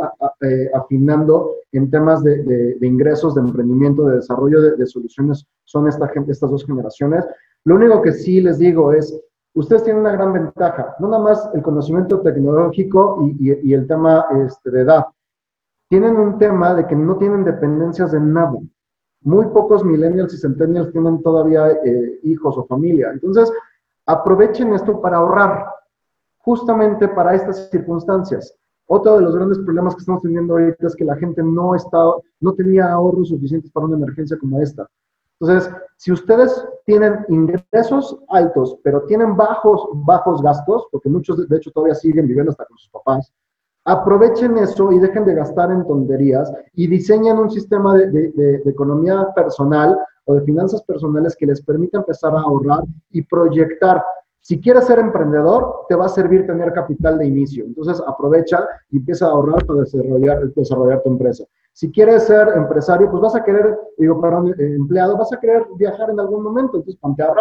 eh, afinando en temas de, ingresos, de emprendimiento, de desarrollo de, soluciones son esta gente, estas dos generaciones. Lo único que sí les digo es, ustedes tienen una gran ventaja, no nada más el conocimiento tecnológico y, el tema este, de edad. Tienen un tema de que no tienen dependencias de nada. Muy pocos millennials y centennials tienen todavía eh, hijos o familia. Entonces, aprovechen esto para ahorrar, justamente para estas circunstancias. Otro de los grandes problemas que estamos teniendo ahorita es que la gente no, está, no tenía ahorros suficientes para una emergencia como esta. Entonces, si ustedes tienen ingresos altos, pero tienen bajos, bajos gastos, porque muchos de hecho todavía siguen viviendo hasta con sus papás, aprovechen eso y dejen de gastar en tonterías y diseñen un sistema de, economía personal o de finanzas personales que les permita empezar a ahorrar y proyectar. Si quieres ser emprendedor, te va a servir tener capital de inicio. Entonces aprovecha y empieza a ahorrar para desarrollar, desarrollar tu empresa. Si quieres ser empresario, pues vas a querer, digo, perdón, eh, empleado, vas a querer viajar en algún momento, entonces ponte a.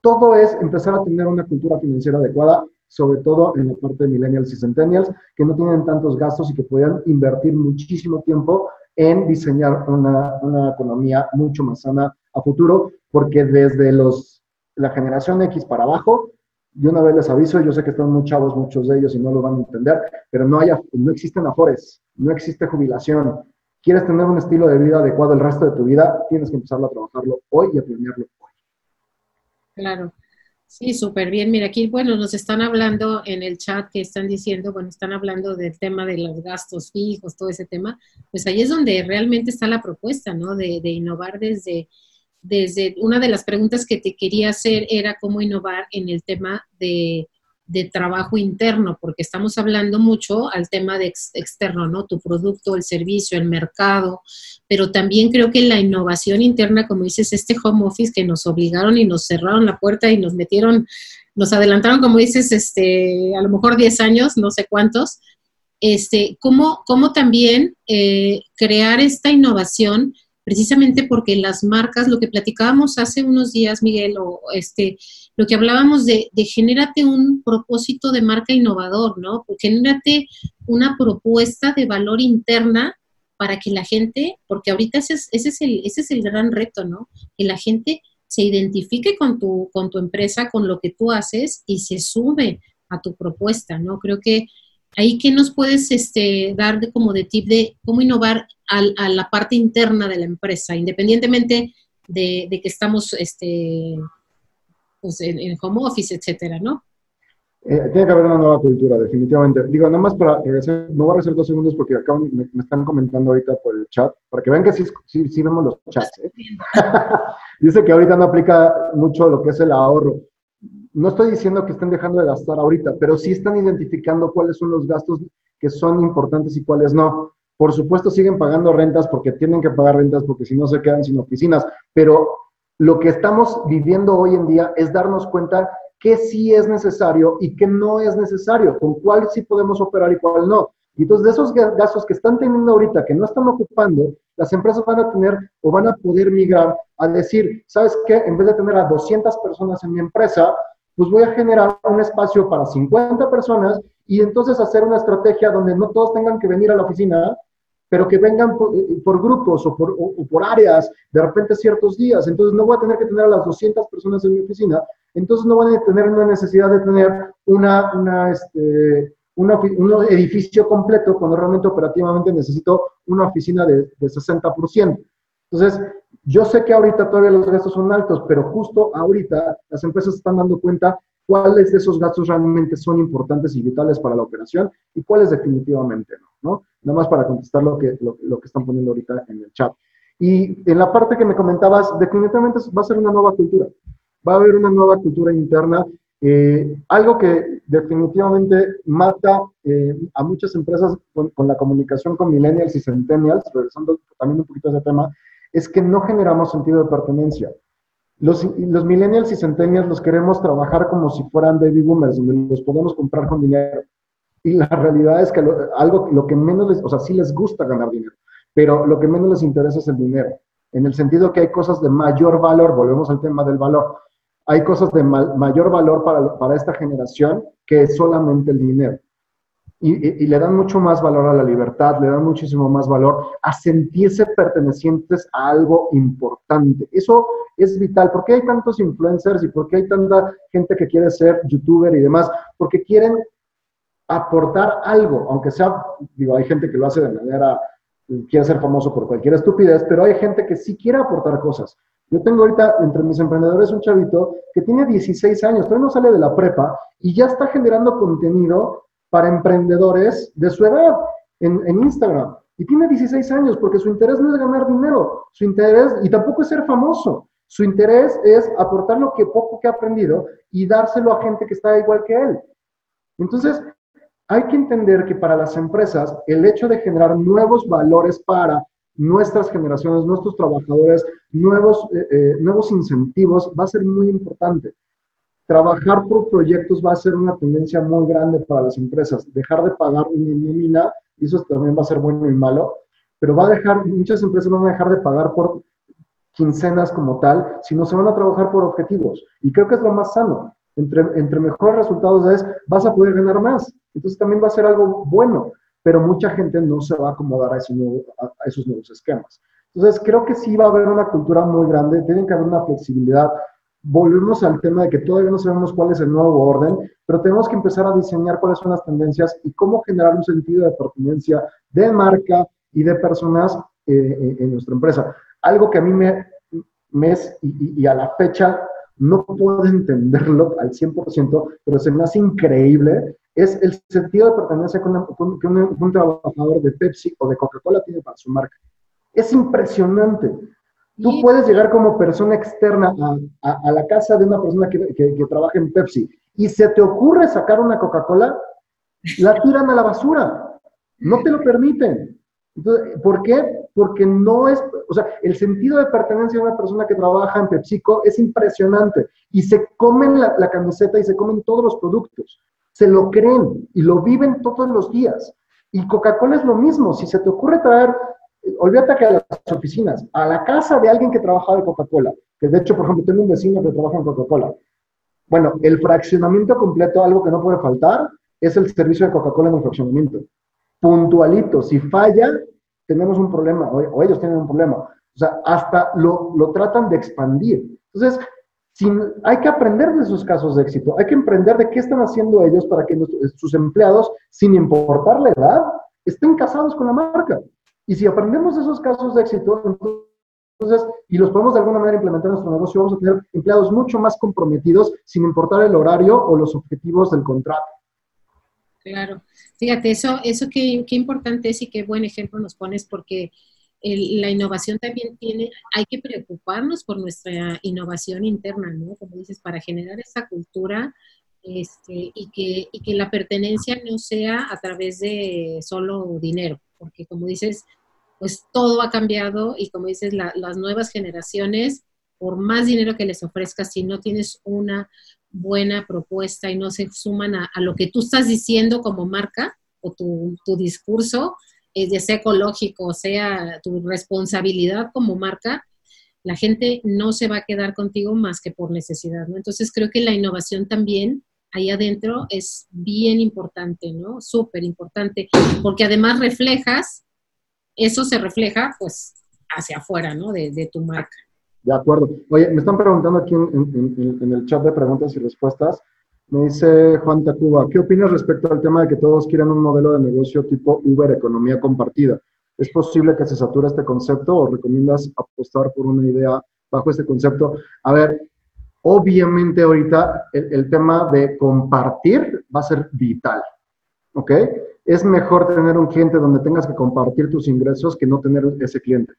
Todo es empezar a tener una cultura financiera adecuada, sobre todo en la parte de millennials y centennials, que no tienen tantos gastos y que puedan invertir muchísimo tiempo en diseñar una, una economía mucho más sana a futuro, porque desde los la generación X para abajo, y una vez les aviso, yo sé que están muy chavos muchos de ellos y no lo van a entender, pero no, haya, no existen afores, no existe jubilación. Quieres tener un estilo de vida adecuado el resto de tu vida, tienes que empezar a trabajarlo hoy y a planearlo hoy. Claro. Sí, súper bien. Mira, aquí, bueno, nos están hablando en el chat que están diciendo, bueno, están hablando del tema de los gastos fijos, todo ese tema. Pues ahí es donde realmente está la propuesta, ¿no? De, de innovar desde desde una de las preguntas que te quería hacer era cómo innovar en el tema de, trabajo interno, porque estamos hablando mucho al tema de externo, ¿no? Tu producto, el servicio, el mercado, pero también creo que la innovación interna, como dices, este home office que nos obligaron y nos cerraron la puerta y nos metieron, nos adelantaron, como dices, este, a lo mejor 10 años, no sé cuántos, este, cómo, cómo también eh, crear esta innovación precisamente porque las marcas, lo que platicábamos hace unos días, Miguel, o este, lo que hablábamos de, de genérate un propósito de marca innovador, ¿no? Genérate una propuesta de valor interna para que la gente, porque ahorita ese es, ese es, el, ese es el gran reto, ¿no? Que la gente se identifique con tu, con tu empresa, con lo que tú haces y se sube a tu propuesta, ¿no? Creo que ahí qué nos puedes este, dar de, como de tip de cómo innovar a la parte interna de la empresa, independientemente de, que estamos este, pues en, home office, etcétera, ¿no? Eh, tiene que haber una nueva cultura, definitivamente. Digo, nada más para regresar, no voy a regresar dos segundos porque acaban, me, están comentando ahorita por el chat, para que vean que sí, sí, vemos los chats. ¿eh? Dice que ahorita no aplica mucho lo que es el ahorro. No estoy diciendo que estén dejando de gastar ahorita, pero sí están identificando cuáles son los gastos que son importantes y cuáles no. Por supuesto, siguen pagando rentas porque tienen que pagar rentas porque si no se quedan sin oficinas, pero lo que estamos viviendo hoy en día es darnos cuenta que sí es necesario y que no es necesario, con cuál sí podemos operar y cuál no. Y entonces, de esos gastos que están teniendo ahorita, que no están ocupando, las empresas van a tener o van a poder migrar a decir, ¿sabes qué? En vez de tener a 200 personas en mi empresa, pues voy a generar un espacio para 50 personas y entonces hacer una estrategia donde no todos tengan que venir a la oficina, pero que vengan por, grupos o por, por, áreas de repente ciertos días. Entonces no voy a tener que tener a las 200 personas en mi oficina, entonces no voy a tener una necesidad de tener una, este, un edificio completo cuando realmente operativamente necesito una oficina de, de 60%. Entonces, yo sé que ahorita todavía los gastos son altos, pero justo ahorita las empresas están dando cuenta cuáles de esos gastos realmente son importantes y vitales para la operación y cuáles definitivamente no, ¿no? Nada más para contestar lo que, lo, que están poniendo ahorita en el chat. Y en la parte que me comentabas, definitivamente va a ser una nueva cultura. Va a haber una nueva cultura interna. Eh, algo que definitivamente mata eh, a muchas empresas con, con, la comunicación con millennials y centennials, regresando también un poquito a ese tema, es que no generamos sentido de pertenencia. los, millennials y centennials los queremos trabajar como si fueran baby boomers, donde los podemos comprar con dinero. Y la realidad es que algo, lo que menos les, o sea, sí les gusta ganar dinero, pero lo que menos les interesa es el dinero. En el sentido que hay cosas de mayor valor, volvemos al tema del valor, hay cosas de mayor valor para, para, esta generación que solamente el dinero. Y, y, le dan mucho más valor a la libertad, le dan muchísimo más valor a sentirse pertenecientes a algo importante. Eso es vital. ¿Por qué hay tantos influencers y por qué hay tanta gente que quiere ser youtuber y demás? Porque quieren aportar algo, aunque sea, digo, hay gente que lo hace de manera, quiere ser famoso por cualquier estupidez, pero hay gente que sí quiere aportar cosas. Yo tengo ahorita entre mis emprendedores un chavito que tiene 16 años, todavía no sale de la prepa y ya está generando contenido para emprendedores de su edad en, Instagram. Y tiene 16 años porque su interés no es ganar dinero, su interés, y tampoco es ser famoso, su interés es aportar lo que poco que ha aprendido y dárselo a gente que está igual que él. Entonces, hay que entender que para las empresas el hecho de generar nuevos valores para nuestras generaciones, nuestros trabajadores, nuevos, eh, eh, nuevos incentivos va a ser muy importante. Trabajar por proyectos va a ser una tendencia muy grande para las empresas. Dejar de pagar una nómina, eso también va a ser bueno y malo, pero va a dejar, muchas empresas van a dejar de pagar por quincenas como tal, sino se van a trabajar por objetivos. Y creo que es lo más sano. Entre, entre mejores resultados es, vas a poder ganar más. Entonces también va a ser algo bueno, pero mucha gente no se va a acomodar a, a, esos nuevos esquemas. Entonces creo que sí va a haber una cultura muy grande, tiene que haber una flexibilidad. Volvemos al tema de que todavía no sabemos cuál es el nuevo orden, pero tenemos que empezar a diseñar cuáles son las tendencias y cómo generar un sentido de pertenencia de marca y de personas eh, eh, en nuestra empresa. Algo que a mí me, me es, y, y a la fecha no puedo entenderlo al 100%, pero se me hace increíble es el sentido de pertenencia que, un, trabajador de Pepsi o de Coca-Cola tiene para su marca. Es impresionante. Tú puedes llegar como persona externa a, la casa de una persona que, que, trabaja en Pepsi y se te ocurre sacar una Coca-Cola, la tiran a la basura. No te lo permiten. Entonces, ¿Por qué? Porque no es, o sea, el sentido de pertenencia de una persona que trabaja en PepsiCo es impresionante y se comen la, la camiseta y se comen todos los productos se lo creen y lo viven todos los días. Y Coca-Cola es lo mismo. Si se te ocurre traer, olvídate que a las oficinas, a la casa de alguien que trabaja de Coca-Cola, que de hecho, por ejemplo, tengo un vecino que trabaja en Coca-Cola. Bueno, el fraccionamiento completo, algo que no puede faltar, es el servicio de Coca-Cola en el fraccionamiento. Puntualito, si falla, tenemos un problema, o, ellos tienen un problema. O sea, hasta lo, lo tratan de expandir. Entonces, hay que aprender de sus casos de éxito, hay que aprender de qué están haciendo ellos para que sus empleados, sin importar la edad, estén casados con la marca. Y si aprendemos de esos casos de éxito, entonces, y los podemos de alguna manera implementar en nuestro negocio, vamos a tener empleados mucho más comprometidos, sin importar el horario o los objetivos del contrato. Claro, fíjate, eso, eso qué, importante es y qué buen ejemplo nos pones porque la innovación también tiene, hay que preocuparnos por nuestra innovación interna, ¿no? Como dices, para generar esa cultura este, y, que, y que la pertenencia no sea a través de solo dinero, porque como dices, pues todo ha cambiado y como dices, las nuevas generaciones, por más dinero que les ofrezcas, si no tienes una buena propuesta y no se suman a, lo que tú estás diciendo como marca o tu, tu discurso, ya sea ecológico, sea tu responsabilidad como marca, la gente no se va a quedar contigo más que por necesidad. Entonces creo que la innovación también ahí adentro es bien importante, ¿no? Súper importante, porque además reflejas, eso se refleja pues hacia afuera, ¿no? De, tu marca. De acuerdo. Oye, me están preguntando aquí en el chat de preguntas y respuestas, me dice Juan Tacuba, ¿qué opinas respecto al tema de que todos quieren un modelo de negocio tipo Uber, economía compartida? ¿Es posible que se sature este concepto o recomiendas apostar por una idea bajo este concepto? A ver, obviamente ahorita el, tema de compartir va a ser vital, ¿ok? Es mejor tener un cliente donde tengas que compartir tus ingresos que no tener ese cliente.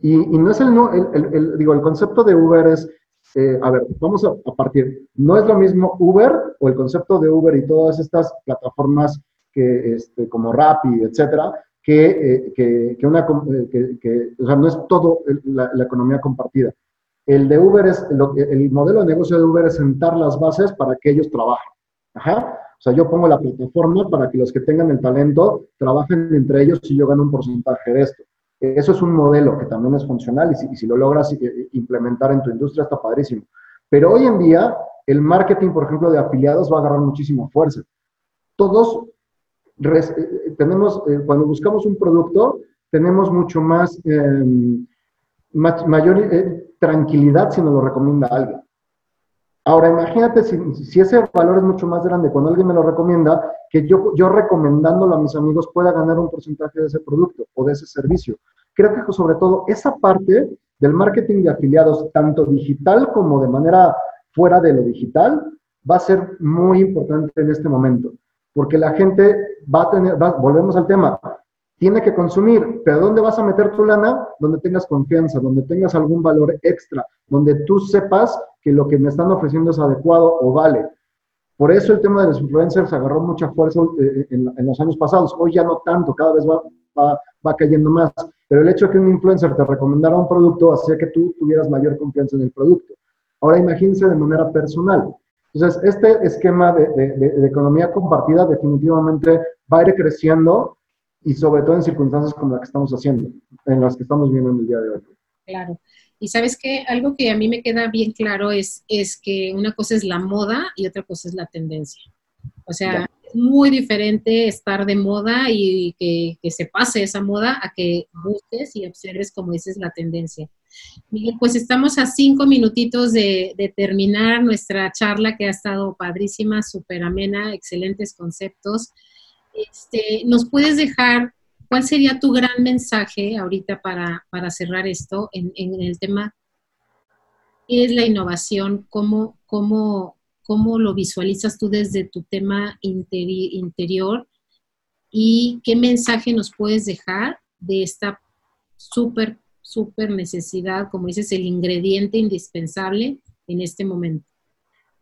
Y, no es el, no, el, digo, el concepto de Uber es eh, a ver, vamos a, partir. No es lo mismo Uber o el concepto de Uber y todas estas plataformas que, este, como Rappi, etcétera, que, eh, que, una, eh, que, o sea, no es todo la, economía compartida. El de Uber es, el modelo de negocio de Uber es sentar las bases para que ellos trabajen. Ajá. O sea, yo pongo la plataforma para que los que tengan el talento trabajen entre ellos y yo gano un porcentaje de esto. Eso es un modelo que también es funcional y si, lo logras eh, implementar en tu industria está padrísimo. Pero hoy en día el marketing, por ejemplo, de afiliados va a agarrar muchísima fuerza. Todos eh, tenemos, eh, cuando buscamos un producto, tenemos mucho más, em, mayor tranquilidad si nos lo recomienda alguien. Ahora, imagínate si, ese valor es mucho más grande cuando alguien me lo recomienda, que yo, yo recomendándolo a mis amigos pueda ganar un porcentaje de ese producto o de ese servicio. Creo que sobre todo esa parte del marketing de afiliados, tanto digital como de manera fuera de lo digital, va a ser muy importante en este momento, porque la gente va a tener, volvemos al tema, tiene que consumir, pero ¿dónde vas a meter tu lana? Donde tengas confianza, donde tengas algún valor extra, donde tú sepas que lo que me están ofreciendo es adecuado o vale. Por eso el tema de los influencers agarró mucha fuerza eh, en, los años pasados. Hoy ya no tanto, cada vez va, va, cayendo más. Pero el hecho de que un influencer te recomendara un producto hacía que tú tuvieras mayor confianza en el producto. Ahora imagínense de manera personal. Entonces, este esquema de, de economía compartida definitivamente va a ir creciendo y sobre todo en circunstancias como las que estamos haciendo, en las que estamos viendo en el día de hoy. Claro. Y sabes que algo que a mí me queda bien claro es, es que una cosa es la moda y otra cosa es la tendencia. O sea, es muy diferente estar de moda y que, que, se pase esa moda a que busques y observes, como dices, la tendencia. Miguel, pues estamos a cinco minutitos de, de terminar nuestra charla que ha estado padrísima, súper amena, excelentes conceptos. Este, ¿Nos puedes dejar cuál sería tu gran mensaje ahorita para, cerrar esto en, el tema? ¿Qué es la innovación? ¿Cómo, cómo, cómo lo visualizas tú desde tu tema interior? ¿Y qué mensaje nos puedes dejar de esta súper, súper necesidad, como dices, el ingrediente indispensable en este momento?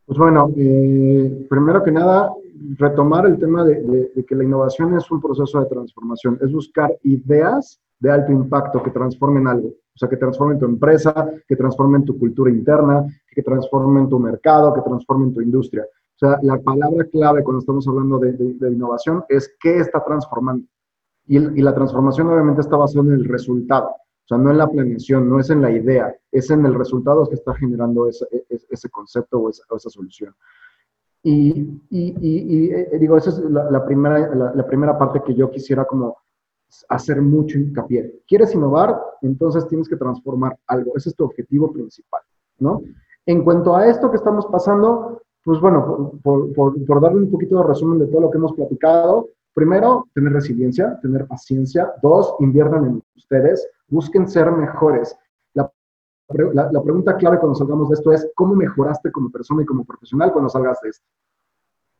Pues bueno, eh, primero que nada, retomar el tema de, que la innovación es un proceso de transformación, es buscar ideas de alto impacto que transformen algo, o sea, que transformen tu empresa, que transformen tu cultura interna, que transformen tu mercado, que transformen tu industria. O sea, la palabra clave cuando estamos hablando de, innovación es qué está transformando. Y, la transformación obviamente está basada en el resultado. O sea, no en la planeación, no es en la idea, es en el resultado que está generando e, e, ese concepto o esa, solución. Y, eh, digo, esa es la, primera, la, primera parte que yo quisiera como hacer mucho hincapié. ¿Quieres innovar? Entonces tienes que transformar algo. Ese es tu objetivo principal, ¿no? En cuanto a esto que estamos pasando, pues bueno, por, por, por darle un poquito de resumen de todo lo que hemos platicado, primero, tener resiliencia, tener paciencia. Dos, inviertan en ustedes busquen ser mejores. La, pregunta clave cuando salgamos de esto es, ¿cómo mejoraste como persona y como profesional cuando salgas de esto?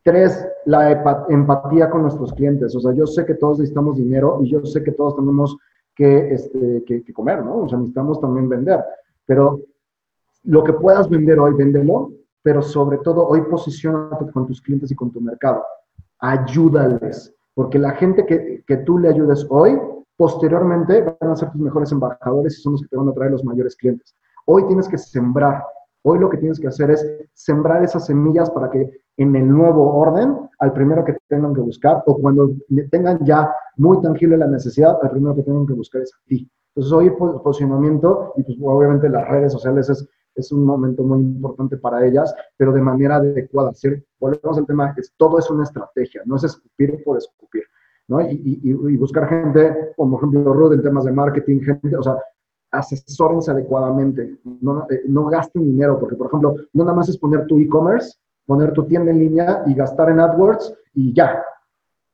Tres, la empatía con nuestros clientes. O sea, yo sé que todos necesitamos dinero y yo sé que todos tenemos que, este, que, que comer, ¿no? O sea, necesitamos también vender. Pero lo que puedas vender hoy, véndelo, pero sobre todo hoy posicionate con tus clientes y con tu mercado. Ayúdales, porque la gente que, que tú le ayudes hoy posteriormente van a ser tus mejores embajadores y son los que te van a traer los mayores clientes. Hoy tienes que sembrar. Hoy lo que tienes que hacer es sembrar esas semillas para que en el nuevo orden, al primero que tengan que buscar, o cuando tengan ya muy tangible la necesidad, al primero que tengan que buscar es a ti. Entonces hoy el posicionamiento, y pues obviamente las redes sociales es, es un momento muy importante para ellas, pero de manera adecuada. Volvemos al tema, es, todo es una estrategia, no es escupir por escupir. ¿No? Y, buscar gente, como por ejemplo Ruth en temas de marketing, gente, o sea, asesórense adecuadamente, no, eh, gasten dinero, porque por ejemplo, no nada más es poner tu e-commerce, poner tu tienda en línea y gastar en AdWords y ya,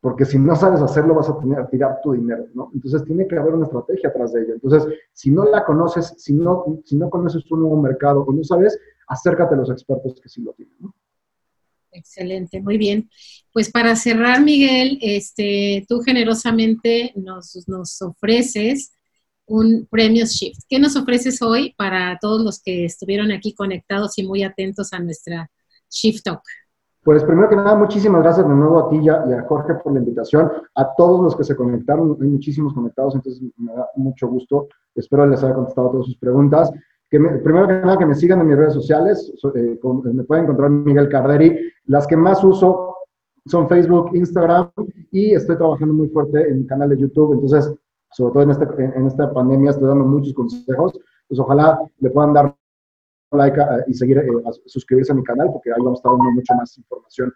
porque si no sabes hacerlo vas a tener que tirar tu dinero, ¿no? Entonces tiene que haber una estrategia atrás de ello. Entonces, si no la conoces, si no, si no conoces tu nuevo mercado o no sabes, acércate a los expertos que sí lo tienen, ¿no? Excelente, muy bien. Pues para cerrar, Miguel, este, tú generosamente nos, nos ofreces un premio Shift. ¿Qué nos ofreces hoy para todos los que estuvieron aquí conectados y muy atentos a nuestra Shift Talk? Pues primero que nada, muchísimas gracias de nuevo a ti y a, Jorge por la invitación, a todos los que se conectaron, hay muchísimos conectados, entonces me da mucho gusto, espero les haya contestado todas sus preguntas que primero que nada que me sigan en mis redes sociales, eh, me pueden encontrar Miguel Carderi. Las que más uso son Facebook, Instagram y estoy trabajando muy fuerte en mi canal de YouTube. Entonces, sobre todo en, este, en esta pandemia, estoy dando muchos consejos. Pues ojalá le puedan dar like y seguir, eh, suscribirse a mi canal porque ahí vamos a estar dando mucha más información.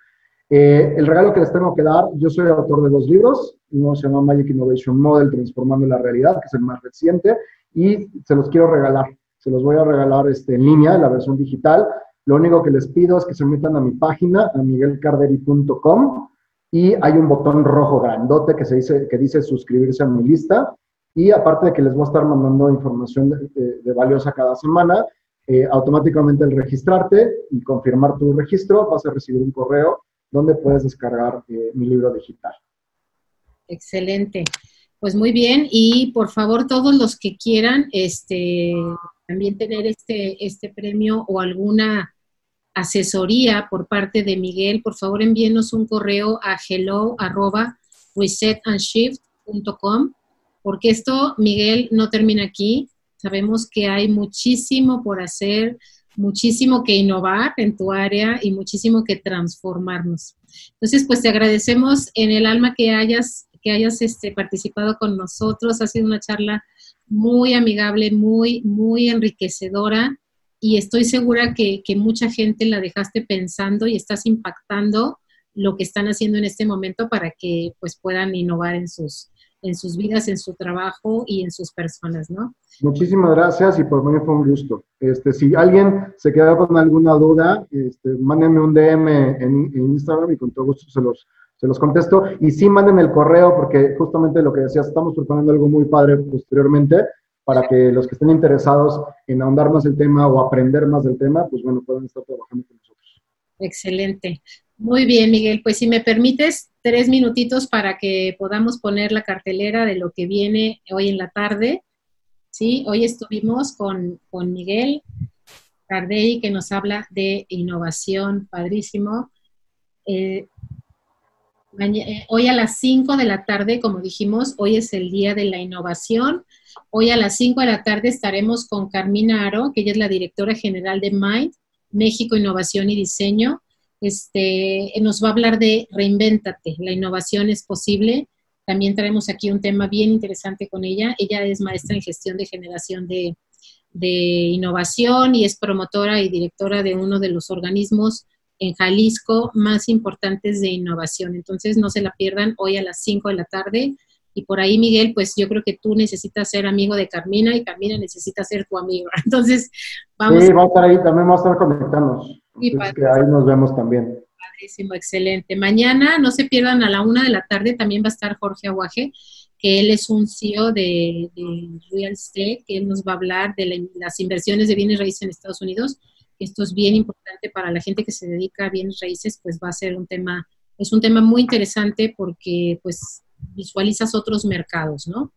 Eh, el regalo que les tengo que dar, yo soy autor de dos libros, uno se llama Magic Innovation Model, Transformando la Realidad, que es el más reciente, y se los quiero regalar se los voy a regalar este, en línea, la versión digital. Lo único que les pido es que se metan a mi página, a miguelcarderi.com, y hay un botón rojo grandote que, se dice, que dice suscribirse a mi lista. Y aparte de que les voy a estar mandando información de, valiosa cada semana, eh, automáticamente al registrarte y confirmar tu registro, vas a recibir un correo donde puedes descargar eh, mi libro digital. Excelente. Pues muy bien, y por favor todos los que quieran, este, también tener este, este premio o alguna asesoría por parte de Miguel, por favor envíenos un correo a hello arroba resetandshift.com, porque esto, Miguel, no termina aquí. Sabemos que hay muchísimo por hacer, muchísimo que innovar en tu área y muchísimo que transformarnos. Entonces, pues te agradecemos en el alma que hayas, que hayas este, participado con nosotros. Ha sido una charla muy amigable, muy, muy enriquecedora y estoy segura que, mucha gente la dejaste pensando y estás impactando lo que están haciendo en este momento para que pues puedan innovar en sus, en sus vidas, en su trabajo y en sus personas, ¿no? Muchísimas gracias y por mí fue un gusto. Este, si alguien se queda con alguna duda, este, mándenme un DM en, en Instagram y con todo gusto se los, se los contesto. Y sí, manden el correo, porque justamente lo que decías, estamos preparando algo muy padre posteriormente para que los que estén interesados en ahondar más el tema o aprender más del tema, pues bueno, puedan estar trabajando con nosotros. Excelente. Muy bien, Miguel. Pues si me permites, tres minutitos para que podamos poner la cartelera de lo que viene hoy en la tarde. Sí, hoy estuvimos con, con Miguel Cardey, que nos habla de innovación, padrísimo. Eh, eh, hoy a las 5 de la tarde, como dijimos, hoy es el Día de la Innovación. Hoy a las 5 de la tarde estaremos con Carmina Aro, que ella es la directora general de MIND, México Innovación y Diseño. Este, nos va a hablar de Reinvéntate, la innovación es posible. También traemos aquí un tema bien interesante con ella. Ella es maestra en gestión de generación de, de innovación y es promotora y directora de uno de los organismos en Jalisco más importantes de innovación. Entonces, no se la pierdan hoy a las 5 de la tarde. Y por ahí, Miguel, pues yo creo que tú necesitas ser amigo de Carmina y Carmina necesita ser tu amigo. Entonces, vamos. Sí, vamos a estar ahí, también vamos a estar conectándonos. Sí, que ahí nos vemos también. Padrísimo, excelente. Mañana, no se pierdan, a la una de la tarde también va a estar Jorge Aguaje, que él es un CEO de, Real Estate, que él nos va a hablar de las inversiones de bienes raíces en Estados Unidos esto es bien importante para la gente que se dedica a bienes raíces, pues va a ser un tema, es un tema muy interesante porque pues visualizas otros mercados, ¿no?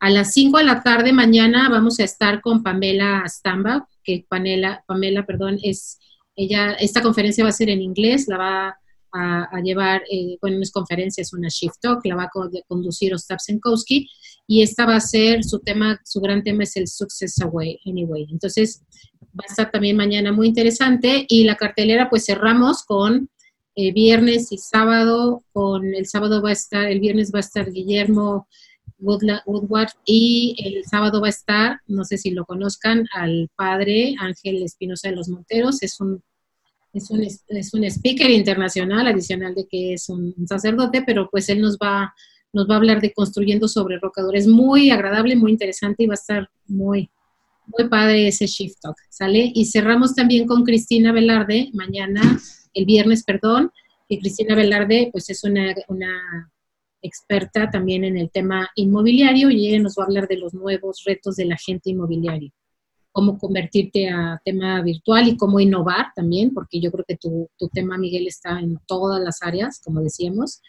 A las 5 de la tarde mañana vamos a estar con Pamela Stamba, que Pamela, Pamela, perdón, es ella, esta conferencia va a ser en inglés, la va a, llevar, eh, bueno, no una shift talk, la va a conducir Ostap Senkowski, y esta va a ser, su tema, su gran tema es el Success Away, Anyway. Entonces, va a estar también mañana muy interesante y la cartelera pues cerramos con eh, viernes y sábado, con el sábado va a estar, el viernes va a estar Guillermo Woodward y el sábado va a estar, no sé si lo conozcan, al padre Ángel Espinosa de los Monteros, es un, es un, es un speaker internacional, adicional de que es un sacerdote, pero pues él nos va, nos va a hablar de construyendo sobre rocadores, muy agradable, muy interesante y va a estar muy, muy padre ese Shift Talk, ¿sale? Y cerramos también con Cristina Velarde, mañana, el viernes, perdón, que Cristina Velarde, pues es una, una experta también en el tema inmobiliario y ella nos va a hablar de los nuevos retos del agente inmobiliario, cómo convertirte a tema virtual y cómo innovar también, porque yo creo que tu, tu tema, Miguel, está en todas las áreas, como decíamos.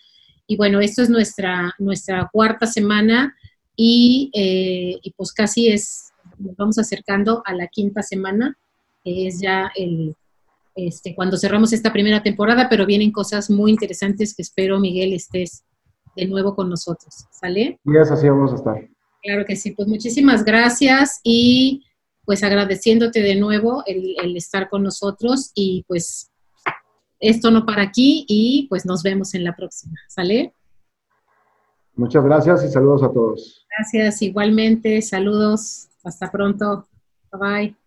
Y bueno, esto es nuestra, nuestra cuarta semana y, eh, y pues casi es nos vamos acercando a la quinta semana, que es ya el, este, cuando cerramos esta primera temporada, pero vienen cosas muy interesantes que espero, Miguel, estés de nuevo con nosotros. ¿Sale? Y así vamos a estar. Claro que sí, pues muchísimas gracias y pues agradeciéndote de nuevo el, el estar con nosotros y pues esto no para aquí y pues nos vemos en la próxima, ¿sale? Muchas gracias y saludos a todos. Gracias igualmente, saludos, hasta pronto, bye bye.